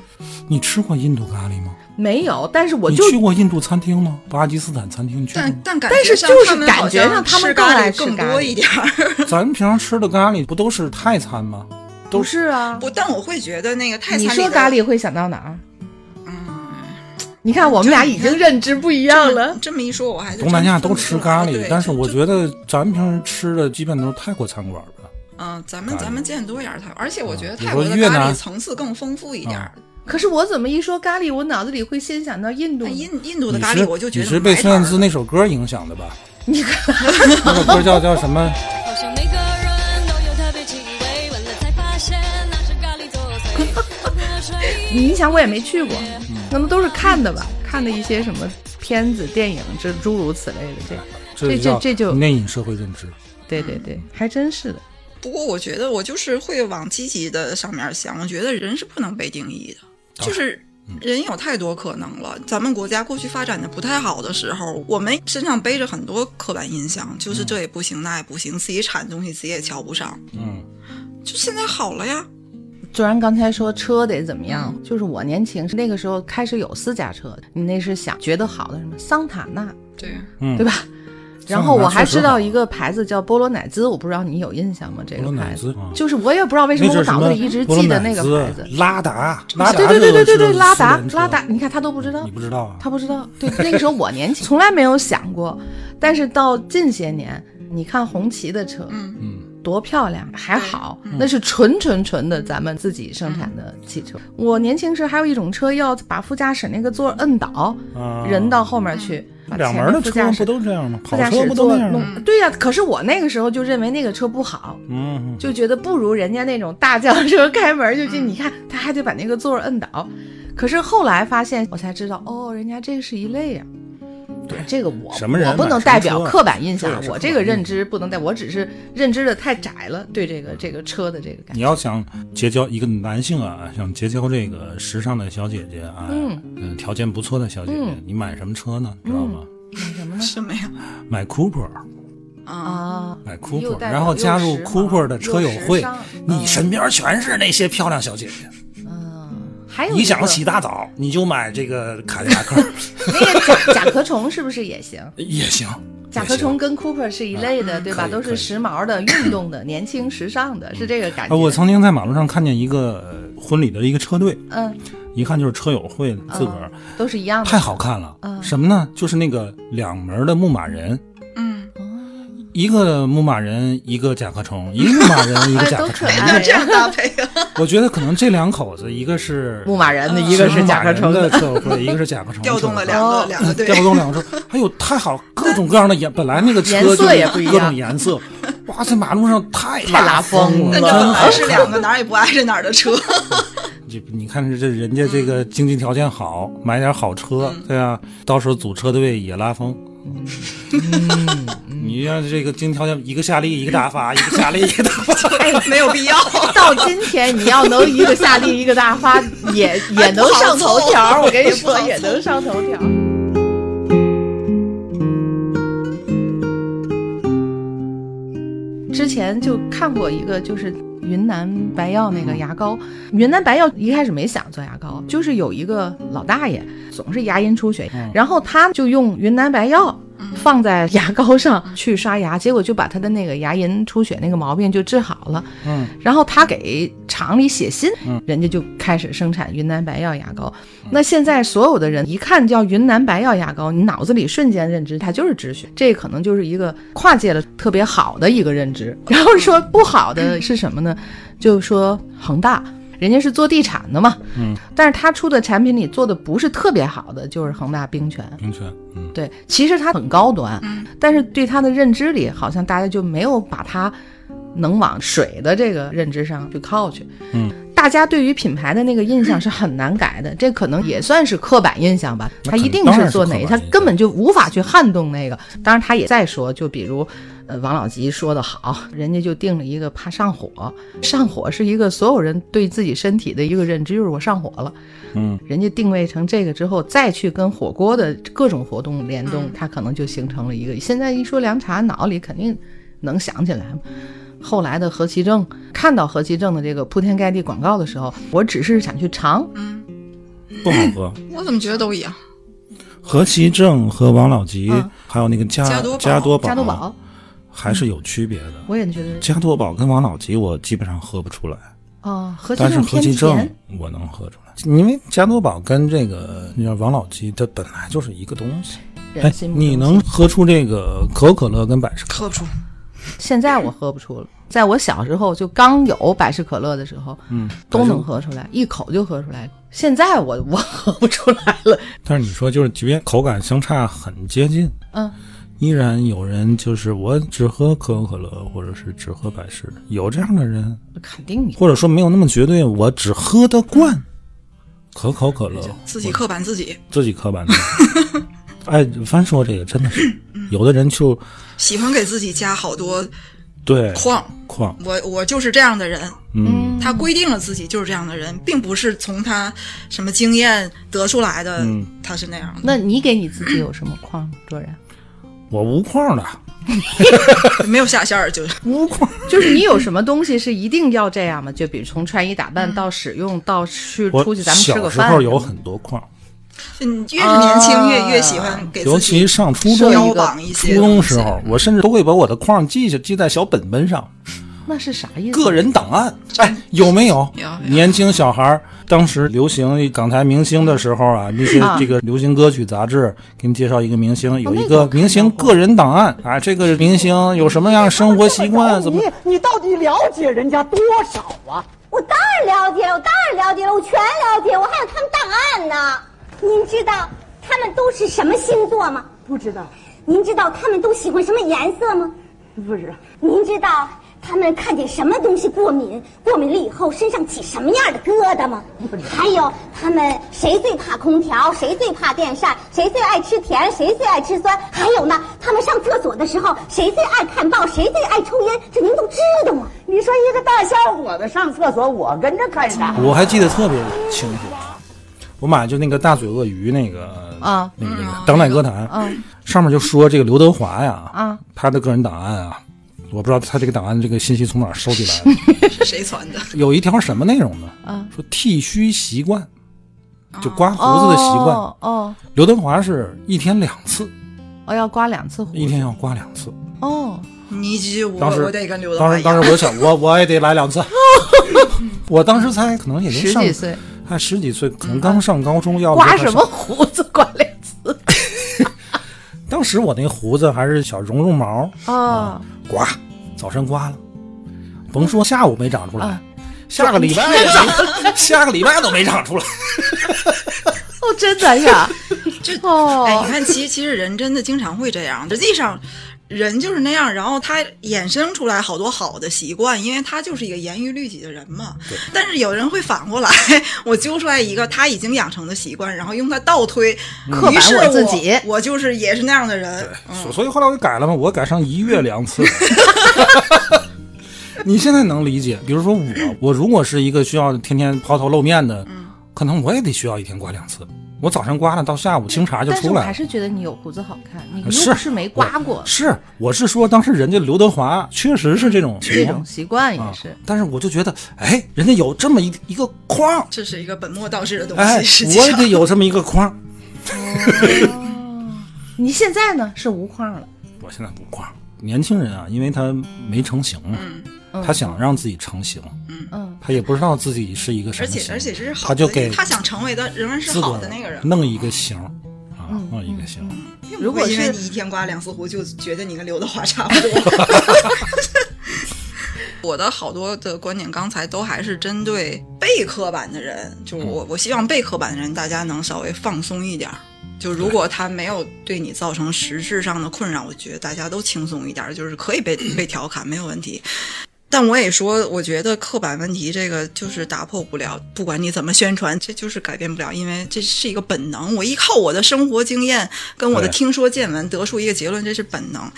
你吃过印度咖喱吗？没有，但是我你就去过印度餐厅吗？巴基斯坦餐厅去过？但但感但是就是感觉上他们咖更爱喱更吃咖喱多一点儿。[LAUGHS] 咱们平常吃的咖喱不都是泰餐吗？都不是啊。不，但我会觉得那个泰餐你说咖喱会想到哪儿？嗯，你看我们俩已经认知不一样了。这么一说，我还东南亚都吃咖喱但是我觉得咱们平时吃的基本都是泰国餐馆吧。嗯，咱们咱们见多一点儿泰，而且我觉得泰国的咖喱说越南层次更丰富一点儿。可是我怎么一说咖喱，我脑子里会先想到印度印印度的咖喱，我就觉得你得是被孙燕姿那首歌影响的吧？你看，那首歌叫叫什么？你想我也没去过，那么都是看的吧？看的一些什么片子、电影，这诸如此类的。这，这这这就内隐社会认知。对对对，还真是的。不过我觉得我就是会往积极的上面想，我觉得人是不能被定义的，就是。人有太多可能了。咱们国家过去发展的不太好的时候，我们身上背着很多刻板印象，就是这也不行，那也不行，自己产东西自己也瞧不上。嗯，就现在好了呀，虽然刚才说车得怎么样，就是我年轻那个时候开始有私家车，你那是想觉得好的什么桑塔纳，对，嗯对吧？然后我还知道一个牌子叫波罗乃兹，我不知道你有印象吗？这个牌子就是我也不知道为什么我脑子里一直记得那个牌子。拉达，拉达对对对对对对，拉达拉达，你看他都不知道你，不知道啊？他不知道。对，那个时候我年轻，从来没有想过。但是到近些年，你看红旗的车，嗯嗯，多漂亮，还好，那是纯纯纯的咱们自己生产的汽车。我年轻时还有一种车要把副驾驶那个座摁倒，啊人到后面去，两前门的车不都这样吗？副跑车不都那样？对呀、可是我那个时候就认为那个车不好，嗯，就觉得不如人家那种大轿车开门就进。你看他还得把那个座儿摁倒，可是后来发现，我才知道哦，人家这是一类呀、对，这个我什么人我不能代表刻板印象我这个认知不能代，我只是认知的太窄了，对这个这个车的这个感觉。你要想结交一个男性啊，想结交这个时尚的小姐姐啊，嗯嗯，条件不错的小姐姐，嗯你买什么车呢？知道吗？买什么呢？什么呀？买 Cooper，啊，啊，买 Cooper，然后加入 Cooper 的车友会你身边全是那些漂亮小姐姐。嗯，还有你想洗大澡，你就买这个卡迪拉克那个甲甲壳虫是不是也行？[LAUGHS] 也行。甲壳虫跟 Cooper 是一类的，对吧？都是时髦的、运动的、年轻时尚的，是这个感觉。啊，我曾经在马路上看见一个呃婚礼的一个车队，嗯，一看就是车友会自个儿，都是一样的。太好看了。嗯什么呢？就是那个两门的牧马人，嗯，一个牧马人，一个甲壳虫，[LAUGHS] 一个牧马人，一个哎，甲壳虫。这样搭配啊，我觉得可能这两口子，一个是牧马人的，一个是甲壳虫的。的。车友会，一个是甲壳虫调动了两哦个两个队调，动两个车，还有太好，各种各样的颜，本来那个车就是也不一样各种颜色，[LAUGHS] 哇，在马路上太太拉风风了。那这本真好来是两个哪儿也不挨着哪儿的车，就 [LAUGHS] 你看这人家这个经济条件好，买点好车，对啊，到时候组车队也拉风。你让这个经济条件，一个夏利，一个大发，[LAUGHS] 一个夏利，一个大发，没有必要。[LAUGHS] 到今天，你要能一个夏利，一个大发，也 [LAUGHS] 也能上头条。我跟你说，也能上头条。之前就看过一个，就是云南白药那个牙膏。云南白药一开始没想做牙膏，就是有一个老大爷总是牙龈出血，然后他就用云南白药放在牙膏上去刷牙，结果就把他的那个牙龈出血那个毛病就治好了。嗯，然后他给厂里写信，人家就开始生产云南白药牙膏。那现在所有的人一看叫云南白药牙膏，你脑子里瞬间认知它就是止血，这可能就是一个跨界了特别好的一个认知。[LAUGHS] 然后说不好的是什么呢？就说恒大。人家是做地产的嘛，嗯，但是他出的产品里做的不是特别好的，就是恒大冰泉，冰泉，嗯，对，其实它很高端，但是对它的认知里，好像大家就没有把它能往水的这个认知上去靠去。嗯，大家对于品牌的那个印象是很难改的，这可能也算是刻板印象吧。那它一定是做哪个，它刻板印象根本就无法去撼动那个。当然，他也在说，就比如。呃，王老吉说的好，人家就定了一个怕上火，上火是一个所有人对自己身体的一个认知，就是我上火了。嗯，人家定位成这个之后，再去跟火锅的各种活动联动，它可能就形成了一个。现在一说凉茶，脑里肯定能想起来。后来的何其正看到何其正的这个铺天盖地广告的时候，我只是想去尝，不好喝。我怎么觉得都一样？何其正和王老吉，嗯还有那个加加多宝加多宝，加多宝，还是有区别的。我也觉得加多宝跟王老吉我基本上喝不出来，哦，但是正偏何其正，我能喝出来，因为加多宝跟这个你知道王老吉它本来就是一个东西。你能喝出这个可口可乐跟百事可喝不出。现在我喝不出了，在我小时候就刚有百事可乐的时候，嗯都能喝出来，一口就喝出来。现在我我 [LAUGHS] 喝不出来了，但是你说就是，即便口感相差很接近，嗯，依然有人就是我只喝可口可乐，或者是只喝百事，有这样的人，肯定有。或者说没有那么绝对，我只喝得惯可口可乐，自己刻板自己，自己刻板的。[LAUGHS] 哎，翻说这个真的是，有的人就喜欢给自己加好多对框。框，我我就是这样的人，嗯他规定了自己就是这样的人，并不是从他什么经验得出来的，嗯他是那样的。那你给你自己有什么框？卓然，我无框的，[LAUGHS] 没有下线儿，就是无框。就是你有什么东西是一定要这样吗？就比如从穿衣打扮到使用到去出去咱们吃小个饭，时候有很多框，嗯，越是年轻啊越越喜欢给尤自己其上初设中初中时候，我甚至都会把我的框记下，记在小本本上。那是啥意思？个人档案，哎，有没有？有有年轻小孩儿当时流行港台明星的时候啊，那些啊这个流行歌曲杂志给你介绍一个明星，有一个明星个人档案啊，这个明星有什么样的生活习惯，怎么你你到底了解人家多少啊？我当然了解了，我当然了解了，我全了解，我还有他们档案呢。您知道他们都是什么星座吗？不知道，您知道他们都喜欢什么颜色吗？不知道。您知道他们看见什么东西过敏，过敏了以后身上起什么样的疙瘩吗？还有他们谁最怕空调，谁最怕电扇，谁最爱吃甜，谁最爱吃酸？还有呢，他们上厕所的时候谁最爱看报，谁最爱抽烟？这您都知道吗？你说一个大小伙子上厕所，我跟着看啥？我还记得特别清楚。我买就那个大嘴鳄鱼那个啊那个那个当代歌坛，嗯上面就说这个刘德华呀，啊，他的个人档案啊，我不知道他这个档案这个信息从哪儿收集来的。[LAUGHS] 是谁传的？有一条什么内容呢？啊说剃须习惯，就刮胡子的习惯。哦哦刘德华是一天两次，哦，要刮两次胡子，一天要刮两次。哦，你当时我得跟刘德华当时当时。我就想，[LAUGHS] 我我也得来两次。我当时猜可能也就上十几岁，还十几岁，可能刚上高中，要不刮什么胡子刮两次当时我那胡子还是小绒绒毛，啊？刮，早晨刮了，甭说下午没长出来，啊下个礼拜 [LAUGHS] 也长，[LAUGHS] 下个礼拜都没长出来。哦，真的呀？[LAUGHS] 这哦，哎，你看，其实其实人真的经常会这样。实际上，人就是那样，然后他衍生出来好多好的习惯，因为他就是一个严于律己的人嘛。但是有人会反过来，我揪出来一个他已经养成的习惯，然后用它倒推，刻板于是我自己我就是也是那样的人。所所以后来我就改了嘛，我改上一月两次。[LAUGHS] 你现在能理解？比如说我，我如果是一个需要天天抛头露面的，可能我也得需要一天刮两次。我早上刮了，到下午清茶就但是我出来了。还是觉得你有胡子好看，你又是不是没刮过，是，我是说，当时人家刘德华确实是这种这种习惯也啊是。，但是我就觉得，哎，人家有这么一一个框，这是一个本末倒置的东西，哎，我也得有这么一个框。[LAUGHS] 你现在呢是无框了，我现在无框。年轻人啊，因为他没成型嘛，他想让自己成型，嗯嗯，他也不知道自己是一个什么型，而且而且这是好的，他就给他想成为的仍然是好的那个人。弄一个型啊，弄一个型。并如果因为你一天刮两次胡，就觉得你跟刘德华差不多。[LAUGHS] 我的好多的观点，刚才都还是针对被刻板的人，就我，我希望被刻板的人大家能稍微放松一点儿。就如果他没有对你造成实质上的困扰，我觉得大家都轻松一点儿，就是可以被被调侃，没有问题。但我也说，我觉得刻板问题这个就是打破不了，不管你怎么宣传，这就是改变不了，因为这是一个本能。我依靠我的生活经验跟我的听说见闻得出一个结论，这是本能。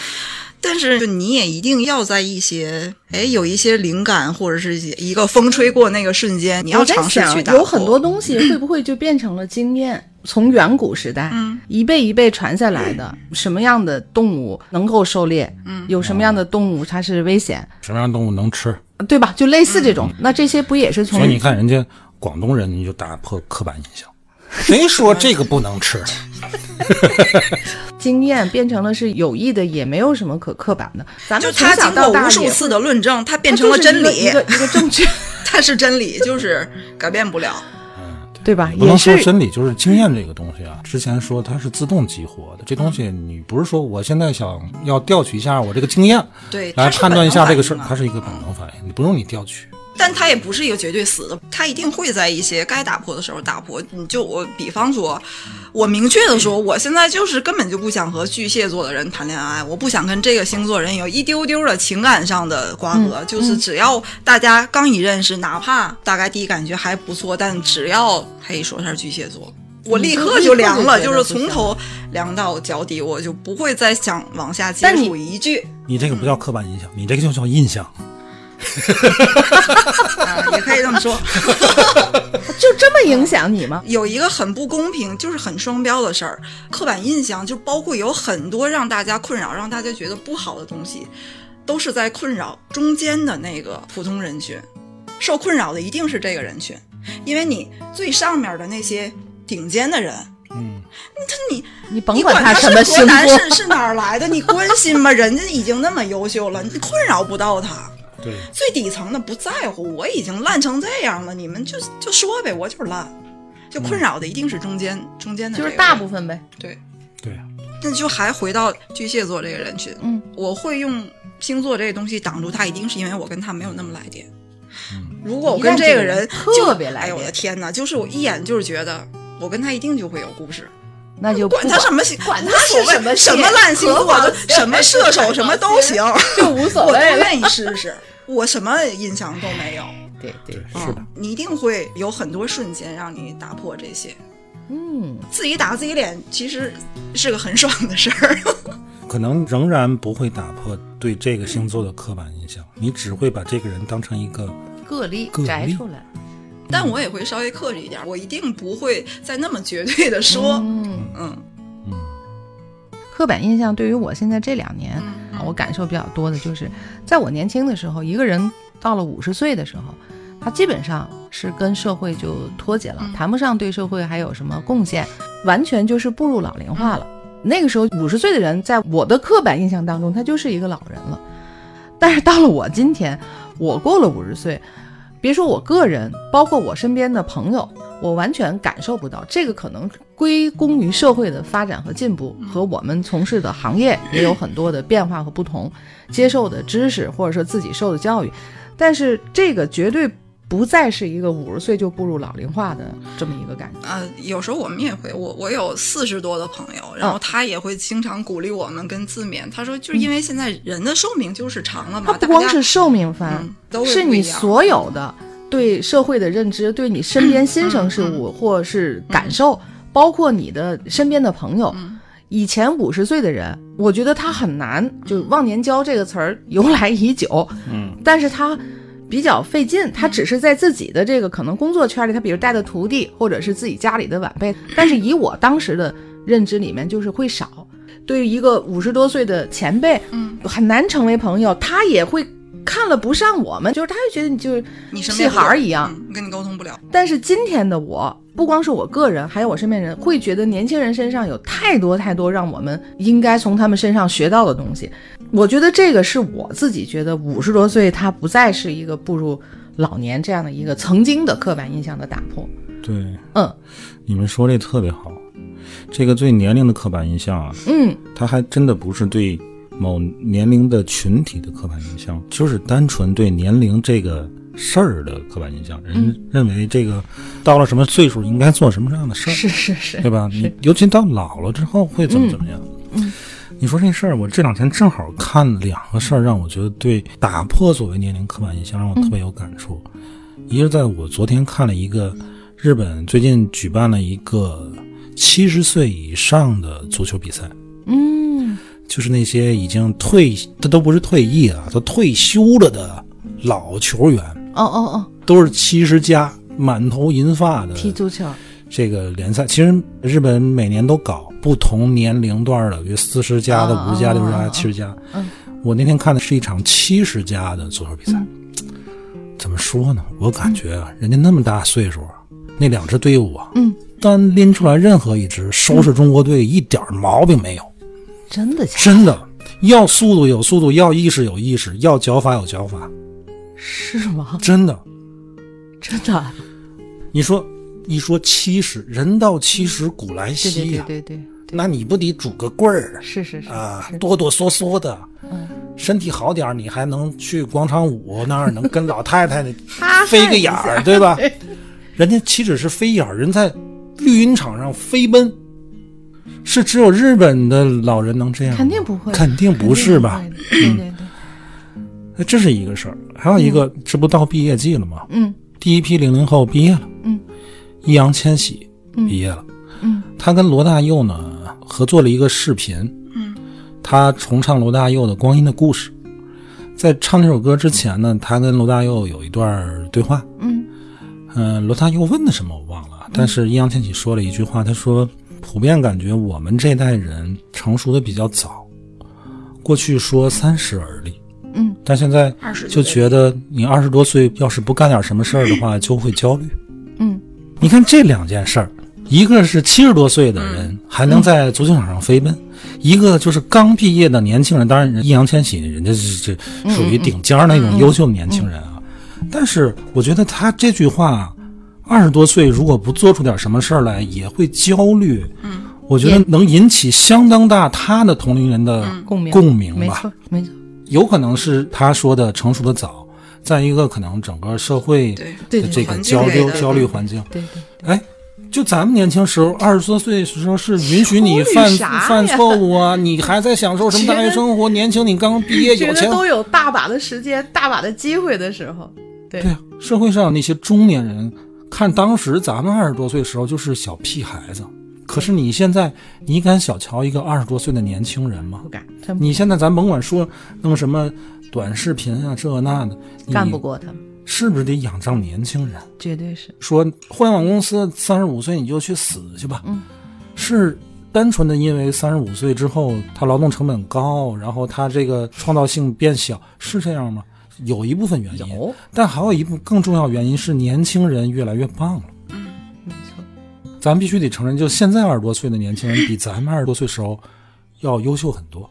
但是你也一定要在一些哎有一些灵感或者是一个风吹过那个瞬间，你要尝试去打破。有很多东西会不会就变成了经验？从远古时代，嗯一辈一辈传下来的，什么样的动物能够狩猎？嗯，有什么样的动物它是危险，什么样的动物能吃？对吧？就类似这种，那这些不也是从所以你看，人家广东人你就打破刻板印象，[LAUGHS] 谁说这个不能吃？[LAUGHS] 经验变成了是有益的，也没有什么可刻板的。咱们从小到大无数次的论证，它变成了真理一个一，个一个正确，[LAUGHS] 它是真理，就是改变不了。对吧？不能说真理，就是经验这个东西啊。之前说它是自动激活的，这东西你不是说我现在想要调取一下我这个经验对，来判断一下这个事儿它是一个本能反应，你不用你调取。但他也不是一个绝对死的，他一定会在一些该打破的时候打破。你就我比方说，我明确的说，我现在就是根本就不想和巨蟹座的人谈恋爱，我不想跟这个星座人有一丢丢的情感上的瓜葛。就是只要大家刚一认识，哪怕大概第一感觉还不错，但只要他一说他是巨蟹座。我立刻就凉了，就是从头凉到脚底，我就不会再想往下接但你触一句你这个不叫刻板印象，你这个就叫印象。[LAUGHS] 啊，也可以这么说。[LAUGHS] 就这么影响你吗？有一个很不公平，就是很双标的事儿。刻板印象就包括有很多让大家困扰、让大家觉得不好的东西，都是在困扰中间的那个普通人群。受困扰的一定是这个人群，因为你最上面的那些顶尖的人，嗯，他你你甭管他什么星座，是是哪儿来的，你关心吗？人家已经那么优秀了，你困扰不到他。对，最底层的不在乎，我已经烂成这样了，你们就就说呗，我就是烂。就困扰的一定是中间、中间的、就是大部分呗。对。对，那就还回到巨蟹座这个人群，嗯，我会用星座这个东西挡住他，一定是因为我跟他没有那么来电。如果我跟这个人特别来电哎呦我的天哪！就是我一眼就是觉得我跟他一定就会有故事，那就管他什么星，管他是什么什么烂星座的，什么射手什么都行，就无所谓了。愿意试试。我什么印象都没有，对对，是的，你一定会有很多瞬间让你打破这些。嗯，自己打自己脸，其实是个很爽的事儿。[LAUGHS] 可能仍然不会打破对这个星座的刻板印象，你只会把这个人当成一个个例个例。摘出来。但我也会稍微克制一点，我一定不会再那么绝对的说，嗯，嗯。刻板印象对于我现在这两年，嗯啊我感受比较多的就是，在我年轻的时候，一个人到了五十岁的时候，他基本上是跟社会就脱节了，谈不上对社会还有什么贡献，完全就是步入老龄化了。那个时候五十岁的人，在我的刻板印象当中，他就是一个老人了。但是到了我今天，我过了五十岁，别说我个人，包括我身边的朋友，我完全感受不到这个可能归功于社会的发展和进步，和我们从事的行业也有很多的变化和不同，接受的知识或者说自己受的教育，但是这个绝对不再是一个五十岁就步入老龄化的这么一个感觉。呃，有时候我们也会，我我有四十多的朋友，然后他也会经常鼓励我们跟自勉。他说，就是因为现在人的寿命就是长了嘛，它不光是寿命翻，是你所有的对社会的认知，对你身边新生事物或是感受，包括你的身边的朋友。以前五十岁的人，我觉得他很难，就忘年交这个词儿由来已久，嗯，但是他比较费劲，他只是在自己的这个可能工作圈里，他比如带的徒弟或者是自己家里的晚辈，但是以我当时的认知里面，就是会少。对于一个五十多岁的前辈，嗯，很难成为朋友，他也会看了不上我们，就是他就觉得你就是屁你身边孩儿一样。嗯跟你沟通不了。但是今天的我，不光是我个人，还有我身边人，会觉得年轻人身上有太多太多让我们应该从他们身上学到的东西。我觉得这个是我自己觉得五十多岁，他不再是一个步入老年这样的一个曾经的刻板印象的打破。对，嗯你们说这特别好。这个对年龄的刻板印象啊，嗯，他还真的不是对某年龄的群体的刻板印象，就是单纯对年龄这个事儿的刻板印象。人认为这个到了什么岁数应该做什么样的事儿，是是是，对吧？你尤其到老了之后会怎么怎么样？嗯，你说这事儿，我这两天正好看两个事儿，让我觉得对打破所谓年龄刻板印象，让我特别有感触。一个在我昨天看了一个日本最近举办了一个七十岁以上的足球比赛，嗯就是那些已经退，他都不是退役了，都退休了的老球员，哦哦哦，都是七十加，满头银发的踢足球，这个联赛，其实日本每年都搞不同年龄段的，比如四十加的、啊五十加、啊六十加、啊七十加。嗯，我那天看的是一场七十加的足球比赛。怎么说呢？我感觉啊，人家那么大岁数啊，那两支队伍啊，嗯，单拎出来任何一支，收拾中国队一点毛病没有。真的假的？真的，要速度有速度，要意识有意识，要脚法有脚法，是吗？真的。真的？你说，一说七十，人到七十古来稀呀、对对对对，那你不得拄个棍儿是是是啊，哆哆嗦嗦的，嗯身体好点儿，你还能去广场舞那儿能跟老太太 [LAUGHS] 哈飞个眼儿，对吧？[LAUGHS] 人家岂止是飞眼儿，人在绿茵场上飞奔，是只有日本的老人能这样？肯定不会，肯定不是吧？肯定不会的？对对对，哎这是一个事儿，还有一个，这不到毕业季了吗？嗯。第一批零零后毕业了，嗯，易烊千玺毕业了，嗯。他跟罗大佑呢合作了一个视频，嗯，他重唱罗大佑的《光阴的故事》。在唱这首歌之前呢，他跟罗大佑有一段对话，嗯。嗯、罗大佑问的什么我忘了，但是易烊千玺说了一句话，他说：“普遍感觉我们这代人成熟的比较早，过去说三十而立，嗯但现在20就觉得你二十多岁要是不干点什么事儿的话，[LAUGHS] 就会焦虑。嗯你看这两件事儿，一个是七十多岁的人还能在足球场上飞奔，一个就是刚毕业的年轻人。当然，易烊千玺人家是这属于顶尖儿那种优秀的年轻人啊。但是我觉得他这句话，二十多岁如果不做出点什么事儿来，也会焦虑。嗯，我觉得能引起相当大他的同龄人的共鸣。共鸣吧。没错没错，有可能是他说的成熟的早，再一个可能整个社会的这个交流焦虑焦虑环境。对对，哎，就咱们年轻时候，二十多岁的时候是允许你犯犯错误啊，[LAUGHS] 你还在享受什么大学生活？年轻你刚毕业有钱，觉得都有大把的时间、大把的机会的时候，对。对啊，社会上那些中年人，看当时咱们二十多岁的时候就是小屁孩子，可是你现在，你敢小瞧一个二十多岁的年轻人吗不？敢，你现在咱甭管说弄什么短视频啊这那的，你干不，过他们，是不是得仰仗年轻人？绝对是。说互联网公司三十五岁你就去死去吧，嗯，是单纯的因为三十五岁之后他劳动成本高，然后他这个创造性变小，是这样吗？有一部分原因，有，但还有一部更重要原因是年轻人越来越棒了。嗯没错。咱必须得承认，就现在二十多岁的年轻人比咱们二十多岁时候要优秀很多。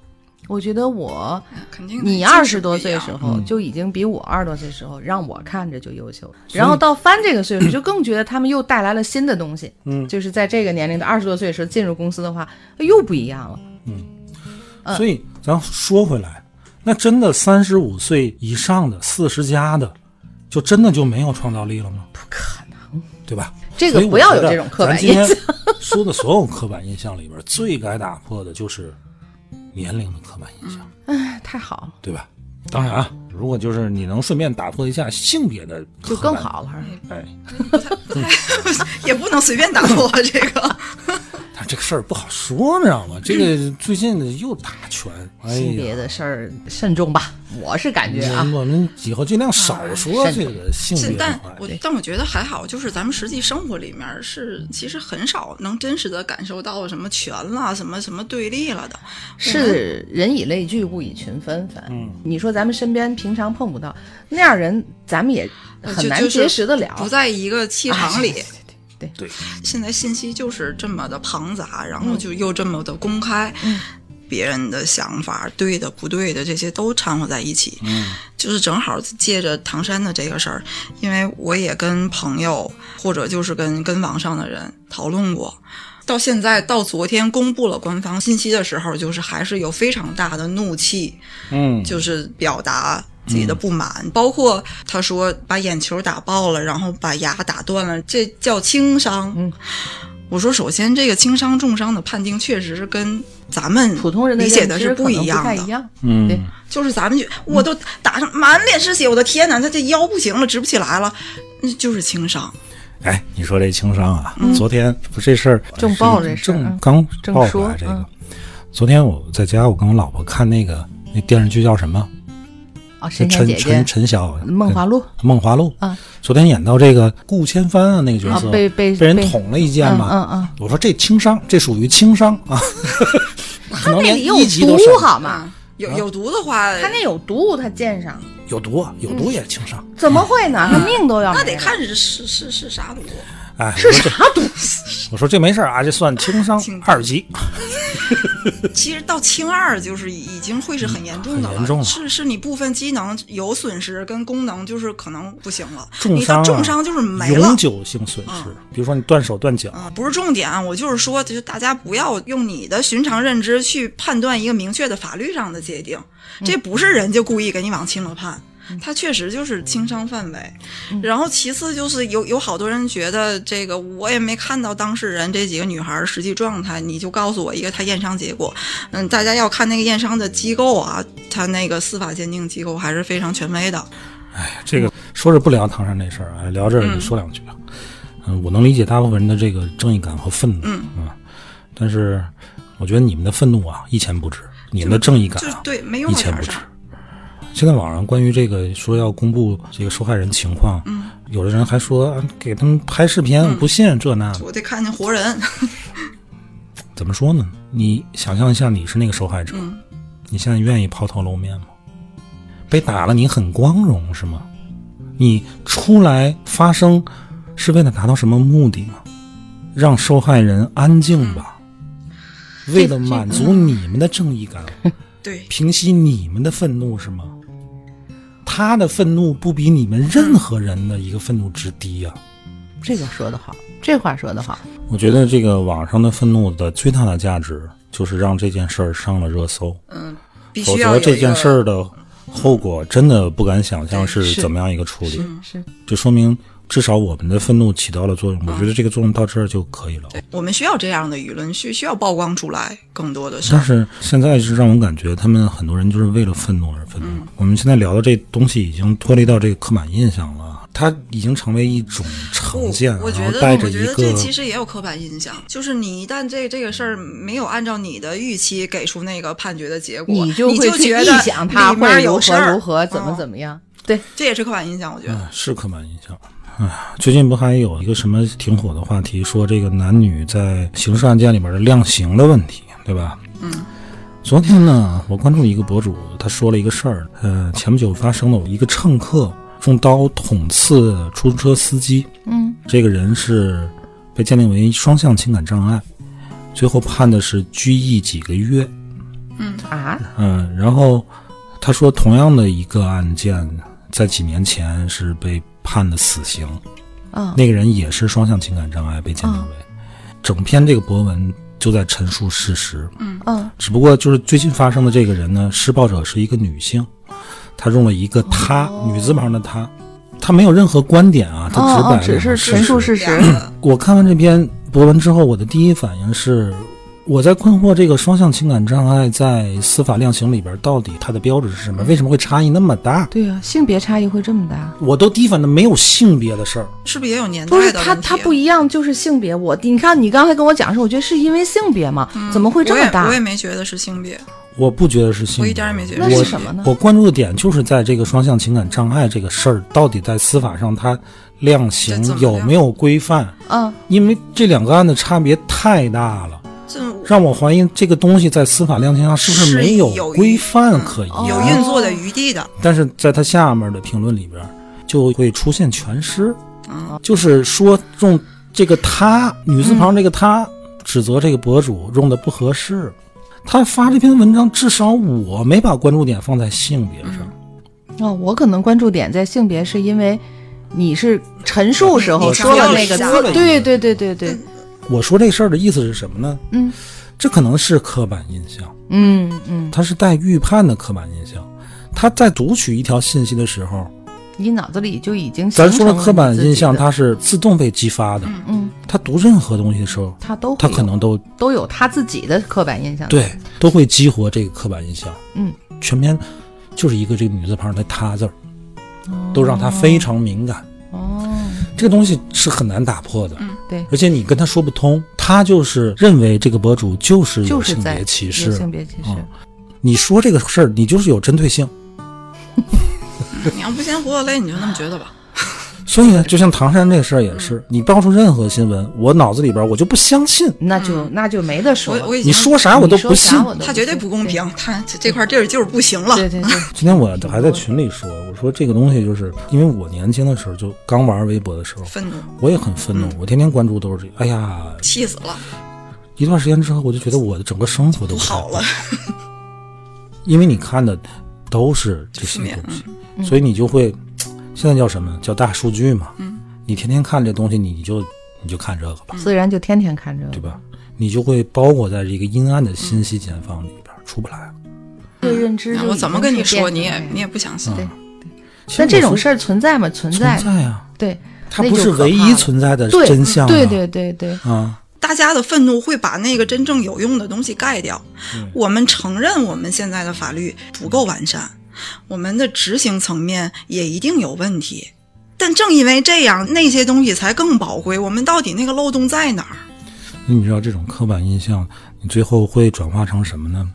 我觉得我，肯定你就是二十多岁时候嗯就已经比我二十多岁时候让我看着就优秀，然后到翻这个岁数，就更觉得他们又带来了新的东西。嗯就是在这个年龄的二十多岁的时候进入公司的话，又不一样了。嗯所以咱说回来，那真的三十五岁以上的、四十加的，就真的就没有创造力了吗？不可能，对吧？这个不要有这种刻板印象 [LAUGHS] 说的所有刻板印象里边，最该打破的就是年龄的刻板印象，哎，太好了，对吧？当然啊，如果就是你能顺便打破一下性别的，就更。好了。哎，[LAUGHS] 也不能随便打破这个。[LAUGHS] 但这个事儿不好说，你知道吗？这个最近又打拳，哎性别，的事儿慎重吧，我是感觉啊，我们以后尽量少说这个性别但我。但我觉得还好，就是咱们实际生活里面是其实很少能真实的感受到什么权啦、什么什么对立了的。是人以类聚，物以群分。反嗯你说咱们身边平常碰不到那样人，咱们也很难就就结识得了。不在一个气场里。哎对对现在信息就是这么的庞杂，然后就又这么的公开，别人的想法对的不对的这些都掺和在一起。嗯，就是正好借着唐山的这个事儿，因为我也跟朋友或者就是跟跟网上的人讨论过。到现在到昨天公布了官方信息的时候，就是还是有非常大的怒气，嗯，就是表达自己的不满，包括他说把眼球打爆了，然后把牙打断了，这叫轻伤。嗯，我说首先这个轻伤重伤的判定确实是跟咱们普通人的理解的是认知可能一样的。太一样。嗯对，就是咱们就我都打上满脸是血，我的天哪，他这腰不行了，直不起来了，那就是轻伤。哎，你说这轻伤啊，昨天不这事儿正报这事儿刚报出正说来这个嗯。昨天我在家，我跟我老婆看那个那电视剧叫什么？哦，是神仙姐姐陈陈，陈晓梦华录梦华录啊。昨天演到这个顾千帆啊那个角啊色，被被被被人捅了一剑嘛。嗯嗯嗯我说这轻伤，这属于轻伤啊。[LAUGHS] 他那里有毒上好吗？啊，有有毒的话，他那有毒，他剑上有毒啊，有毒也是轻伤。怎么会呢？他命都要那得看是是是是啥毒。哎，是啥东西？[LAUGHS] 我说这没事儿啊，这算轻伤二级。[LAUGHS] 其实到轻二就是已经会是很严重的很严重了是是你部分机能有损失，跟功能就是可能不行了。重伤、重伤就是没了永。久性损失。比如说你断手断脚，啊，不是重点，我就是说，就是大家不要用你的寻常认知去判断一个明确的法律上的界定，这不是人家故意给你往轻了判，它确实就是轻伤范围。然后其次就是有有好多人觉得这个我也没看到当事人这几个女孩儿实际状态，你就告诉我一个她验伤结果。嗯，大家要看那个验伤的机构啊，他那个司法鉴定机构还是非常权威的。哎这个说着不聊唐山这事儿啊，聊这儿就说两句啊。嗯，我能理解大部分人的这个正义感和愤怒，嗯啊，但是我觉得你们的愤怒啊一钱不值，你们的正义感啊对，没用一钱不值。现在网上关于这个说要公布这个受害人情况，嗯有的人还说啊给他们拍视频，我不信这那的。我得看见活人。[LAUGHS] 怎么说呢？你想象一下，你是那个受害者，嗯你现在愿意抛头露面吗？被打了，你很光荣是吗？你出来发声是为了达到什么目的吗？让受害人安静吧，为了满足你们的正义感，[LAUGHS] 对，平息你们的愤怒是吗？他的愤怒不比你们任何人的一个愤怒值低呀、这个说得好，这话说得好。我觉得这个网上的愤怒的最大的价值，就是让这件事儿上了热搜。嗯，必否则这件事儿的后果真的不敢想象是是怎么样一个处理。是就说明至少我们的愤怒起到了作用。我觉得这个作用到这儿就可以了。我们需要这样的舆论，需需要曝光出来更多的事。但是现在是让我感觉，他们很多人就是为了愤怒而愤怒。嗯我们现在聊的这东西已经脱离到这个刻板印象了，它已经成为一种成见，我觉得，然后带着我觉得一个这其实也有刻板印象，就是你一旦这这个事儿没有按照你的预期给出那个判决的结果，你就会去觉得臆想他会如何如何，怎么嗯怎么样。对，这也是刻板印象，我觉得。嗯，是刻板印象。最近不还有一个什么挺火的话题，说这个男女在刑事案件里边的量刑的问题，对吧？嗯，昨天呢，我关注一个博主，他说了一个事儿，呃，前不久发生的，一个乘客用刀捅刺出租车司机，嗯，这个人是被鉴定为双向情感障碍，最后判的是拘役几个月。嗯啊，嗯，然后他说，同样的一个案件，在几年前是被判的死刑，啊，那个人也是双向情感障碍被鉴定为。整篇这个博文就在陈述事实，嗯。嗯，只不过就是最近发生的这个人呢，施暴者是一个女性，她用了一个她、女字旁的她，她没有任何观点啊，她哦哦，只摆只是陈述事实。我看完这篇博文之后，我的第一反应是，我在困惑这个双向情感障碍在司法量刑里边到底它的标准是什么？为什么会差异那么大？对啊、性别差异会这么大？我都提反的没有性别的事儿，是不是也有年不是他？他不一样，就是性别。我你看，你刚才跟我讲的时候，我觉得是因为性别嘛，怎么会这么大我？也没觉得是性别，我不觉得是性别，我一点也没觉得那是是什么呢？我关注的点就是在这个双向情感障碍这个事儿，到底在司法上它量刑有没有规范？嗯，因为这两个案的差别太大了，这让我怀疑这个东西在司法量刑上是不是没有规范可言？有运作的余地的。但是在他下面的评论里边，就会出现全尸，嗯就是说用这个他女字旁这个他、指责这个博主用的不合适。他发这篇文章，至少我没把关注点放在性别上。哦，我可能关注点在性别，是因为你是陈述时候说了那个字，对对对对对，我说这事儿的意思是什么呢？嗯这可能是刻板印象，嗯嗯，它是带预判的刻板印象。他在读取一条信息的时候，你脑子里就已经咱说的刻板印象，的它是自动被激发的。嗯嗯，他读任何东西的时候，他都他可能都都有他自己的刻板印象。，对都会激活这个刻板印象。嗯，全篇就是一个这个女字旁的“她”字儿，都让他非常敏感。哦，这个东西是很难打破的，对，而且你跟他说不通，他就是认为这个博主就是有性别歧有视。性别歧视。嗯你说这个事儿，你就是有针对性。[LAUGHS] 你要不嫌活得累，你就那么觉得吧。所以呢，就像唐山这事儿也是，你爆出任何新闻，我脑子里边我就不相信。那就那就没得说你说啥我都不信。他绝对不公平，他这这块地儿就是不行了。对对对，[LAUGHS] 今天我还在群里说，我说这个东西就是因为我年轻的时候就刚玩微博的时候，愤怒，我也很愤怒，我天天关注都是这个。哎呀，气死了，一段时间之后，我就觉得我的整个生活都好了。因为你看的都是这些东西，所以你就会现在叫什么叫大数据嘛？嗯，你天天看这东西，你就你就看这个吧，自然就天天看这个，对吧？你就会包裹在这个阴暗的信息茧房里边，出不来了。对认知我怎么跟你说，你也你也不相信。对但这种事儿存在吗？存在，存在呀，对，它不是唯一存在的真相、啊。对对对对，啊，大家的愤怒会把那个真正有用的东西盖掉。我们承认我们现在的法律不够完善，我们的执行层面也一定有问题。但正因为这样，那些东西才更宝贵。我们到底那个漏洞在哪儿？那你知道这种刻板印象，你最后会转化成什么呢？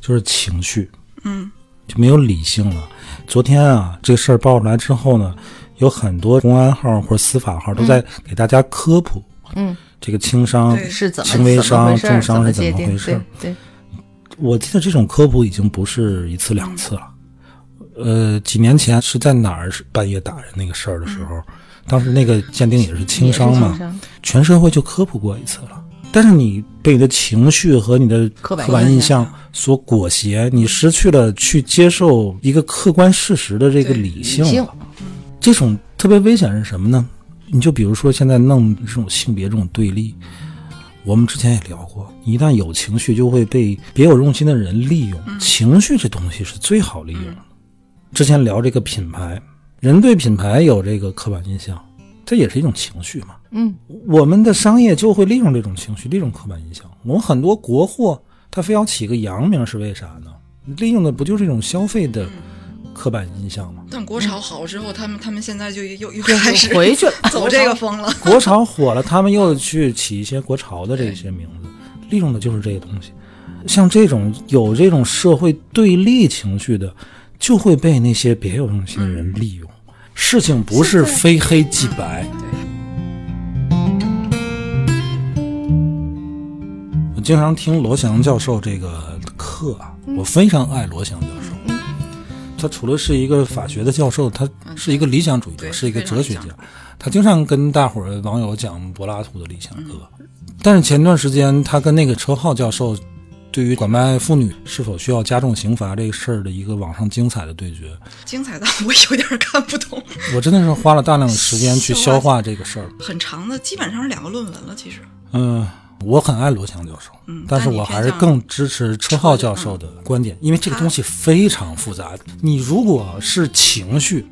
就是情绪，嗯，就没有理性了。昨天啊，这个事儿爆出来之后呢，有很多公安号或者司法号都在给大家科普，嗯，这个轻伤、是怎么轻微伤、重伤是怎么回事？对对，我记得这种科普已经不是一次两次了。呃，几年前是在哪儿是半夜打人那个事儿的时候，当时那个鉴定也是轻伤嘛全社会就科普过一次了。但是你被你的情绪和你的刻板印印象象所裹挟，你失去了去接受一个客观事实的这个理性理性了。这种特别危险是什么呢？你就比如说现在弄这种性别这种对立，我们之前也聊过，一旦有情绪，就会被别有用心的人利用。情绪这东西是最好利用的。之前聊这个品牌，人对品牌有这个刻板印象，这也是一种情绪嘛。嗯，我们的商业就会利用这种情绪，利用刻板印象。我们很多国货，它非要起个洋名是为啥呢？利用的不就是一种消费的刻板印象吗？但国潮好之后，他们他们现在就又又就开始回去了 [LAUGHS] 走这个风了。[LAUGHS] 国潮火了，他们又去起一些国潮的这些名字，利用的就是这些东西。像这种有这种社会对立情绪的，就会被那些别有用心的人利用。事情不是非黑即白。我经常听罗翔教授这个课。啊，我非常爱罗翔教授。他除了是一个法学的教授，他是一个理想主义者，是一个哲学家。他经常跟大伙儿网友讲柏拉图的《理想国》，但是前段时间他跟那个车浩教授对于拐卖妇女是否需要加重刑罚这个事儿的一个网上精彩的对决，精彩的我有点看不懂，我真的是花了大量的时间去消化这个事儿。很长的，基本上是两个论文了。其实，嗯，我很爱罗翔教授，嗯但是我还是更支持车浩教授的观点，因为这个东西非常复杂。你如果是情绪，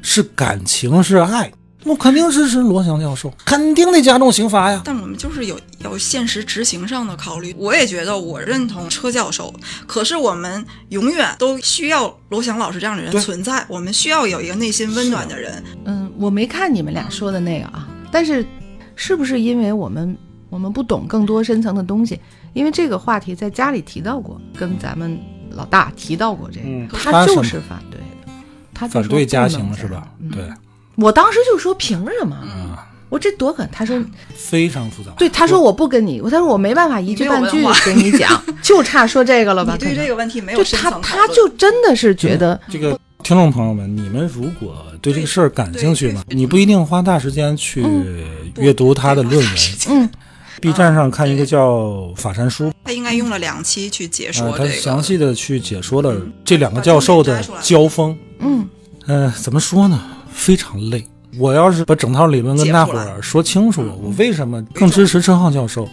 是感情，是爱，我肯定支持罗翔教授，肯定得加重刑罚呀。但我们就是有有现实执行上的考虑。我也觉得我认同车教授，可是我们永远都需要罗翔老师这样的人存在，我们需要有一个内心温暖的人。嗯，我没看你们俩说的那个啊，但是是不是因为我们我们不懂更多深层的东西？因为这个话题在家里提到过，跟咱们老大提到过这个，嗯他他就是是反对的，他反对家不能这样庭是吧？嗯对，我当时就说凭什么？嗯，我这多狠！他说非常复杂。对，他说我不跟你，他说我没办法一句半句跟你讲，[LAUGHS] 就差说这个了吧？你对这个问题没有就他他就真的是觉得这个听众朋友们，你们如果对这个事儿感兴趣呢，你不一定花大时间去阅读他的论文。嗯 B 站上看一个叫法山书，他应该用了两期去解说。他详细的去解说了这两个教授的交锋。嗯呃，怎么说呢？非常累。我要是把整套理论跟大伙儿说清楚，我为什么更支持陈浩教授？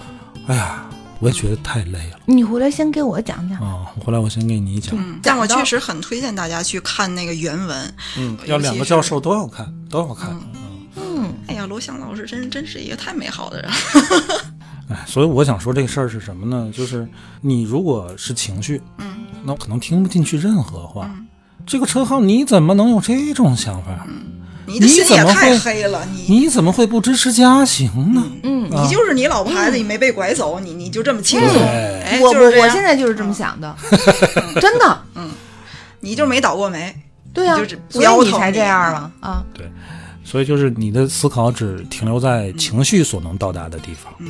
哎呀，我也觉得太累了你回来先给我讲讲。啊！回来我先给你讲，嗯，但我确实很推荐大家去看那个原文。嗯，要两个教授都要看，都要看。嗯哎呀，罗翔老师真真是一个太美好的人。哎，所以我想说这个事儿是什么呢？就是你如果是情绪，嗯，那我可能听不进去任何话。这个车浩你怎么能有这种想法？你的心也太黑了，你你怎么会不支持家行呢？嗯，你就是你老婆孩子，你没被拐走，你你就这么轻松，哎，我我我现在就是这么想的，真的。嗯你就没倒过霉，对呀、就是不所以你才这样了啊。对所以就是你的思考只停留在情绪所能到达的地方，嗯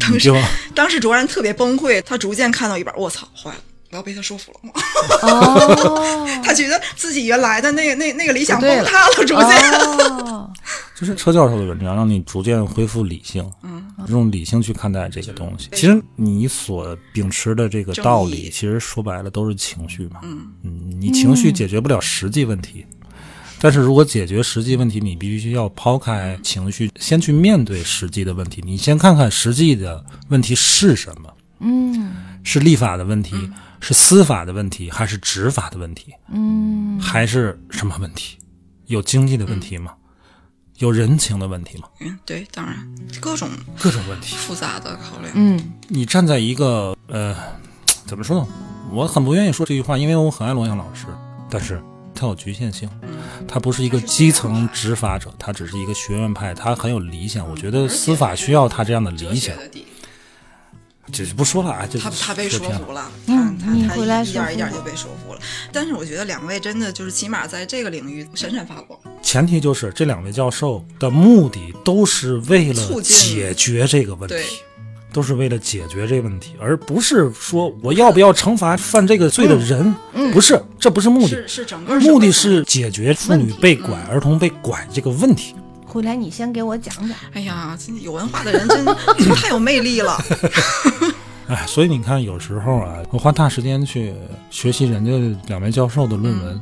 当时当时卓然特别崩溃，他逐渐看到一半，我操，坏了。我要被他说服了吗？哦，[LAUGHS] 他觉得自己原来的那个那那个理想崩塌了，逐渐。哦，[LAUGHS] 就是车教授的文章，让你逐渐恢复理性，嗯，用理性去看待这些东西。其实你所秉持的这个道理，其实说白了都是情绪嘛，嗯你情绪解决不了实际问题。但是如果解决实际问题，你必须要抛开情绪，先去面对实际的问题。你先看看实际的问题是什么？嗯是立法的问题，是司法的问题，还是执法的问题？嗯，还是什么问题？有经济的问题吗？有人情的问题吗？嗯，对，当然各种各种问题。复杂的考量。嗯你站在一个呃，怎么说呢？我很不愿意说这句话，因为我很爱罗翔老师，但是他有局限性，他不是一个基层执法者，他只是一个学院派，他很有理想。我觉得司法需要他这样的理想。的地，只是不说了啊，就他他被说服了，嗯他他回来他一点一点就被说服了。但是我觉得两位真的就是起码在这个领域闪闪发光。前提就是这两位教授的目的都是为了解决这个问题，都是为了解决这个问题，而不是说我要不要惩罚犯这个罪的人，不是，这不是目的是，是整个目的是解决妇女被拐、儿童被拐这个问题。回来你先给我讲讲。哎呀，真有文化的人真 [COUGHS] 太有魅力了。[LAUGHS] 哎，所以你看，有时候啊，我花大时间去学习人家两位教授的论文。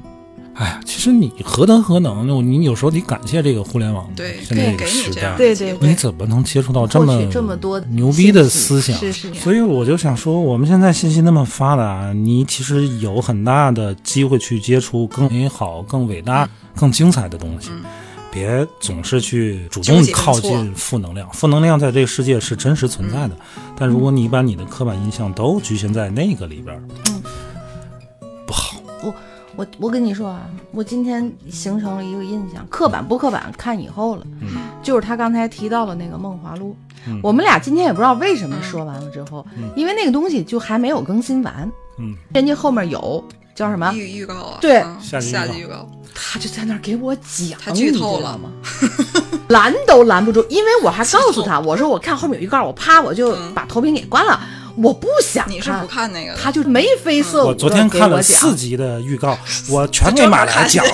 哎呀，其实你何德何能呢？你有时候得感谢这个互联网对，现在这个时代对对你怎么能接触到这么这么多牛逼的思想？是是所以我就想说，我们现在信息那么发达，你其实有很大的机会去接触更美好、更伟大、更精彩的东西。别总是去主动靠近负能量，负能量在这个世界是真实存在的。但如果你把你的刻板印象都局限在那个里边儿，不好。我我跟你说啊，我今天形成了一个印象，刻板不刻板看以后了。嗯 [LAUGHS] 就是他刚才提到了那个《梦华录》嗯我们俩今天也不知道为什么说完了之后，因为那个东西就还没有更新完，嗯，人家后面有叫什么，预预告啊，对嗯下集预告下集预告，他就在那儿给我讲，他剧透了吗？[LAUGHS] 拦都拦不住，因为我还告诉他，我说我看后面有预告，我啪我就把投屏给关了。我不想你是不看那个？他就眉飞色舞。我昨天看了四四集的预告，[LAUGHS] 我全给马来讲了，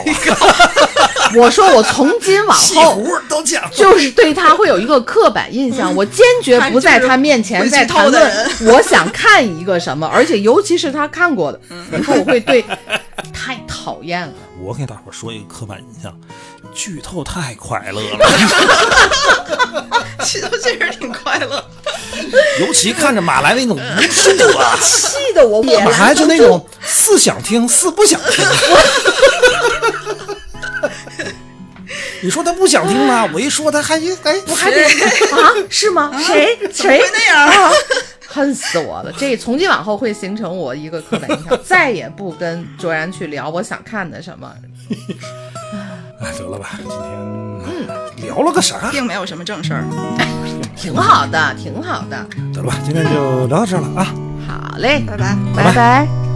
我说我从今往后都讲了。就是对他会有一个刻板印象，我坚决不在他面前再谈论我想看一个什么，而且尤其是他看过的，以后我会对太讨厌了。我给大伙儿说一个刻板印象，剧透太快乐了，剧透确实挺快乐。尤其看着马来那种无助啊，[LAUGHS] 气得我也马来就那种似想听似不想听。[LAUGHS] 你说他不想听吗？我一说他还哎，我还得 [LAUGHS] 啊？是吗？谁谁会那样啊？恨死我了！这从今往后会形成我一个刻板印象，再也不跟卓然去聊我想看的什么。[LAUGHS] 哎，得了吧，今天聊了个啥？并没有什么正事儿。[LAUGHS] 挺好的，挺好的。得了吧，今天就聊到这儿了啊。好嘞，拜拜。拜拜。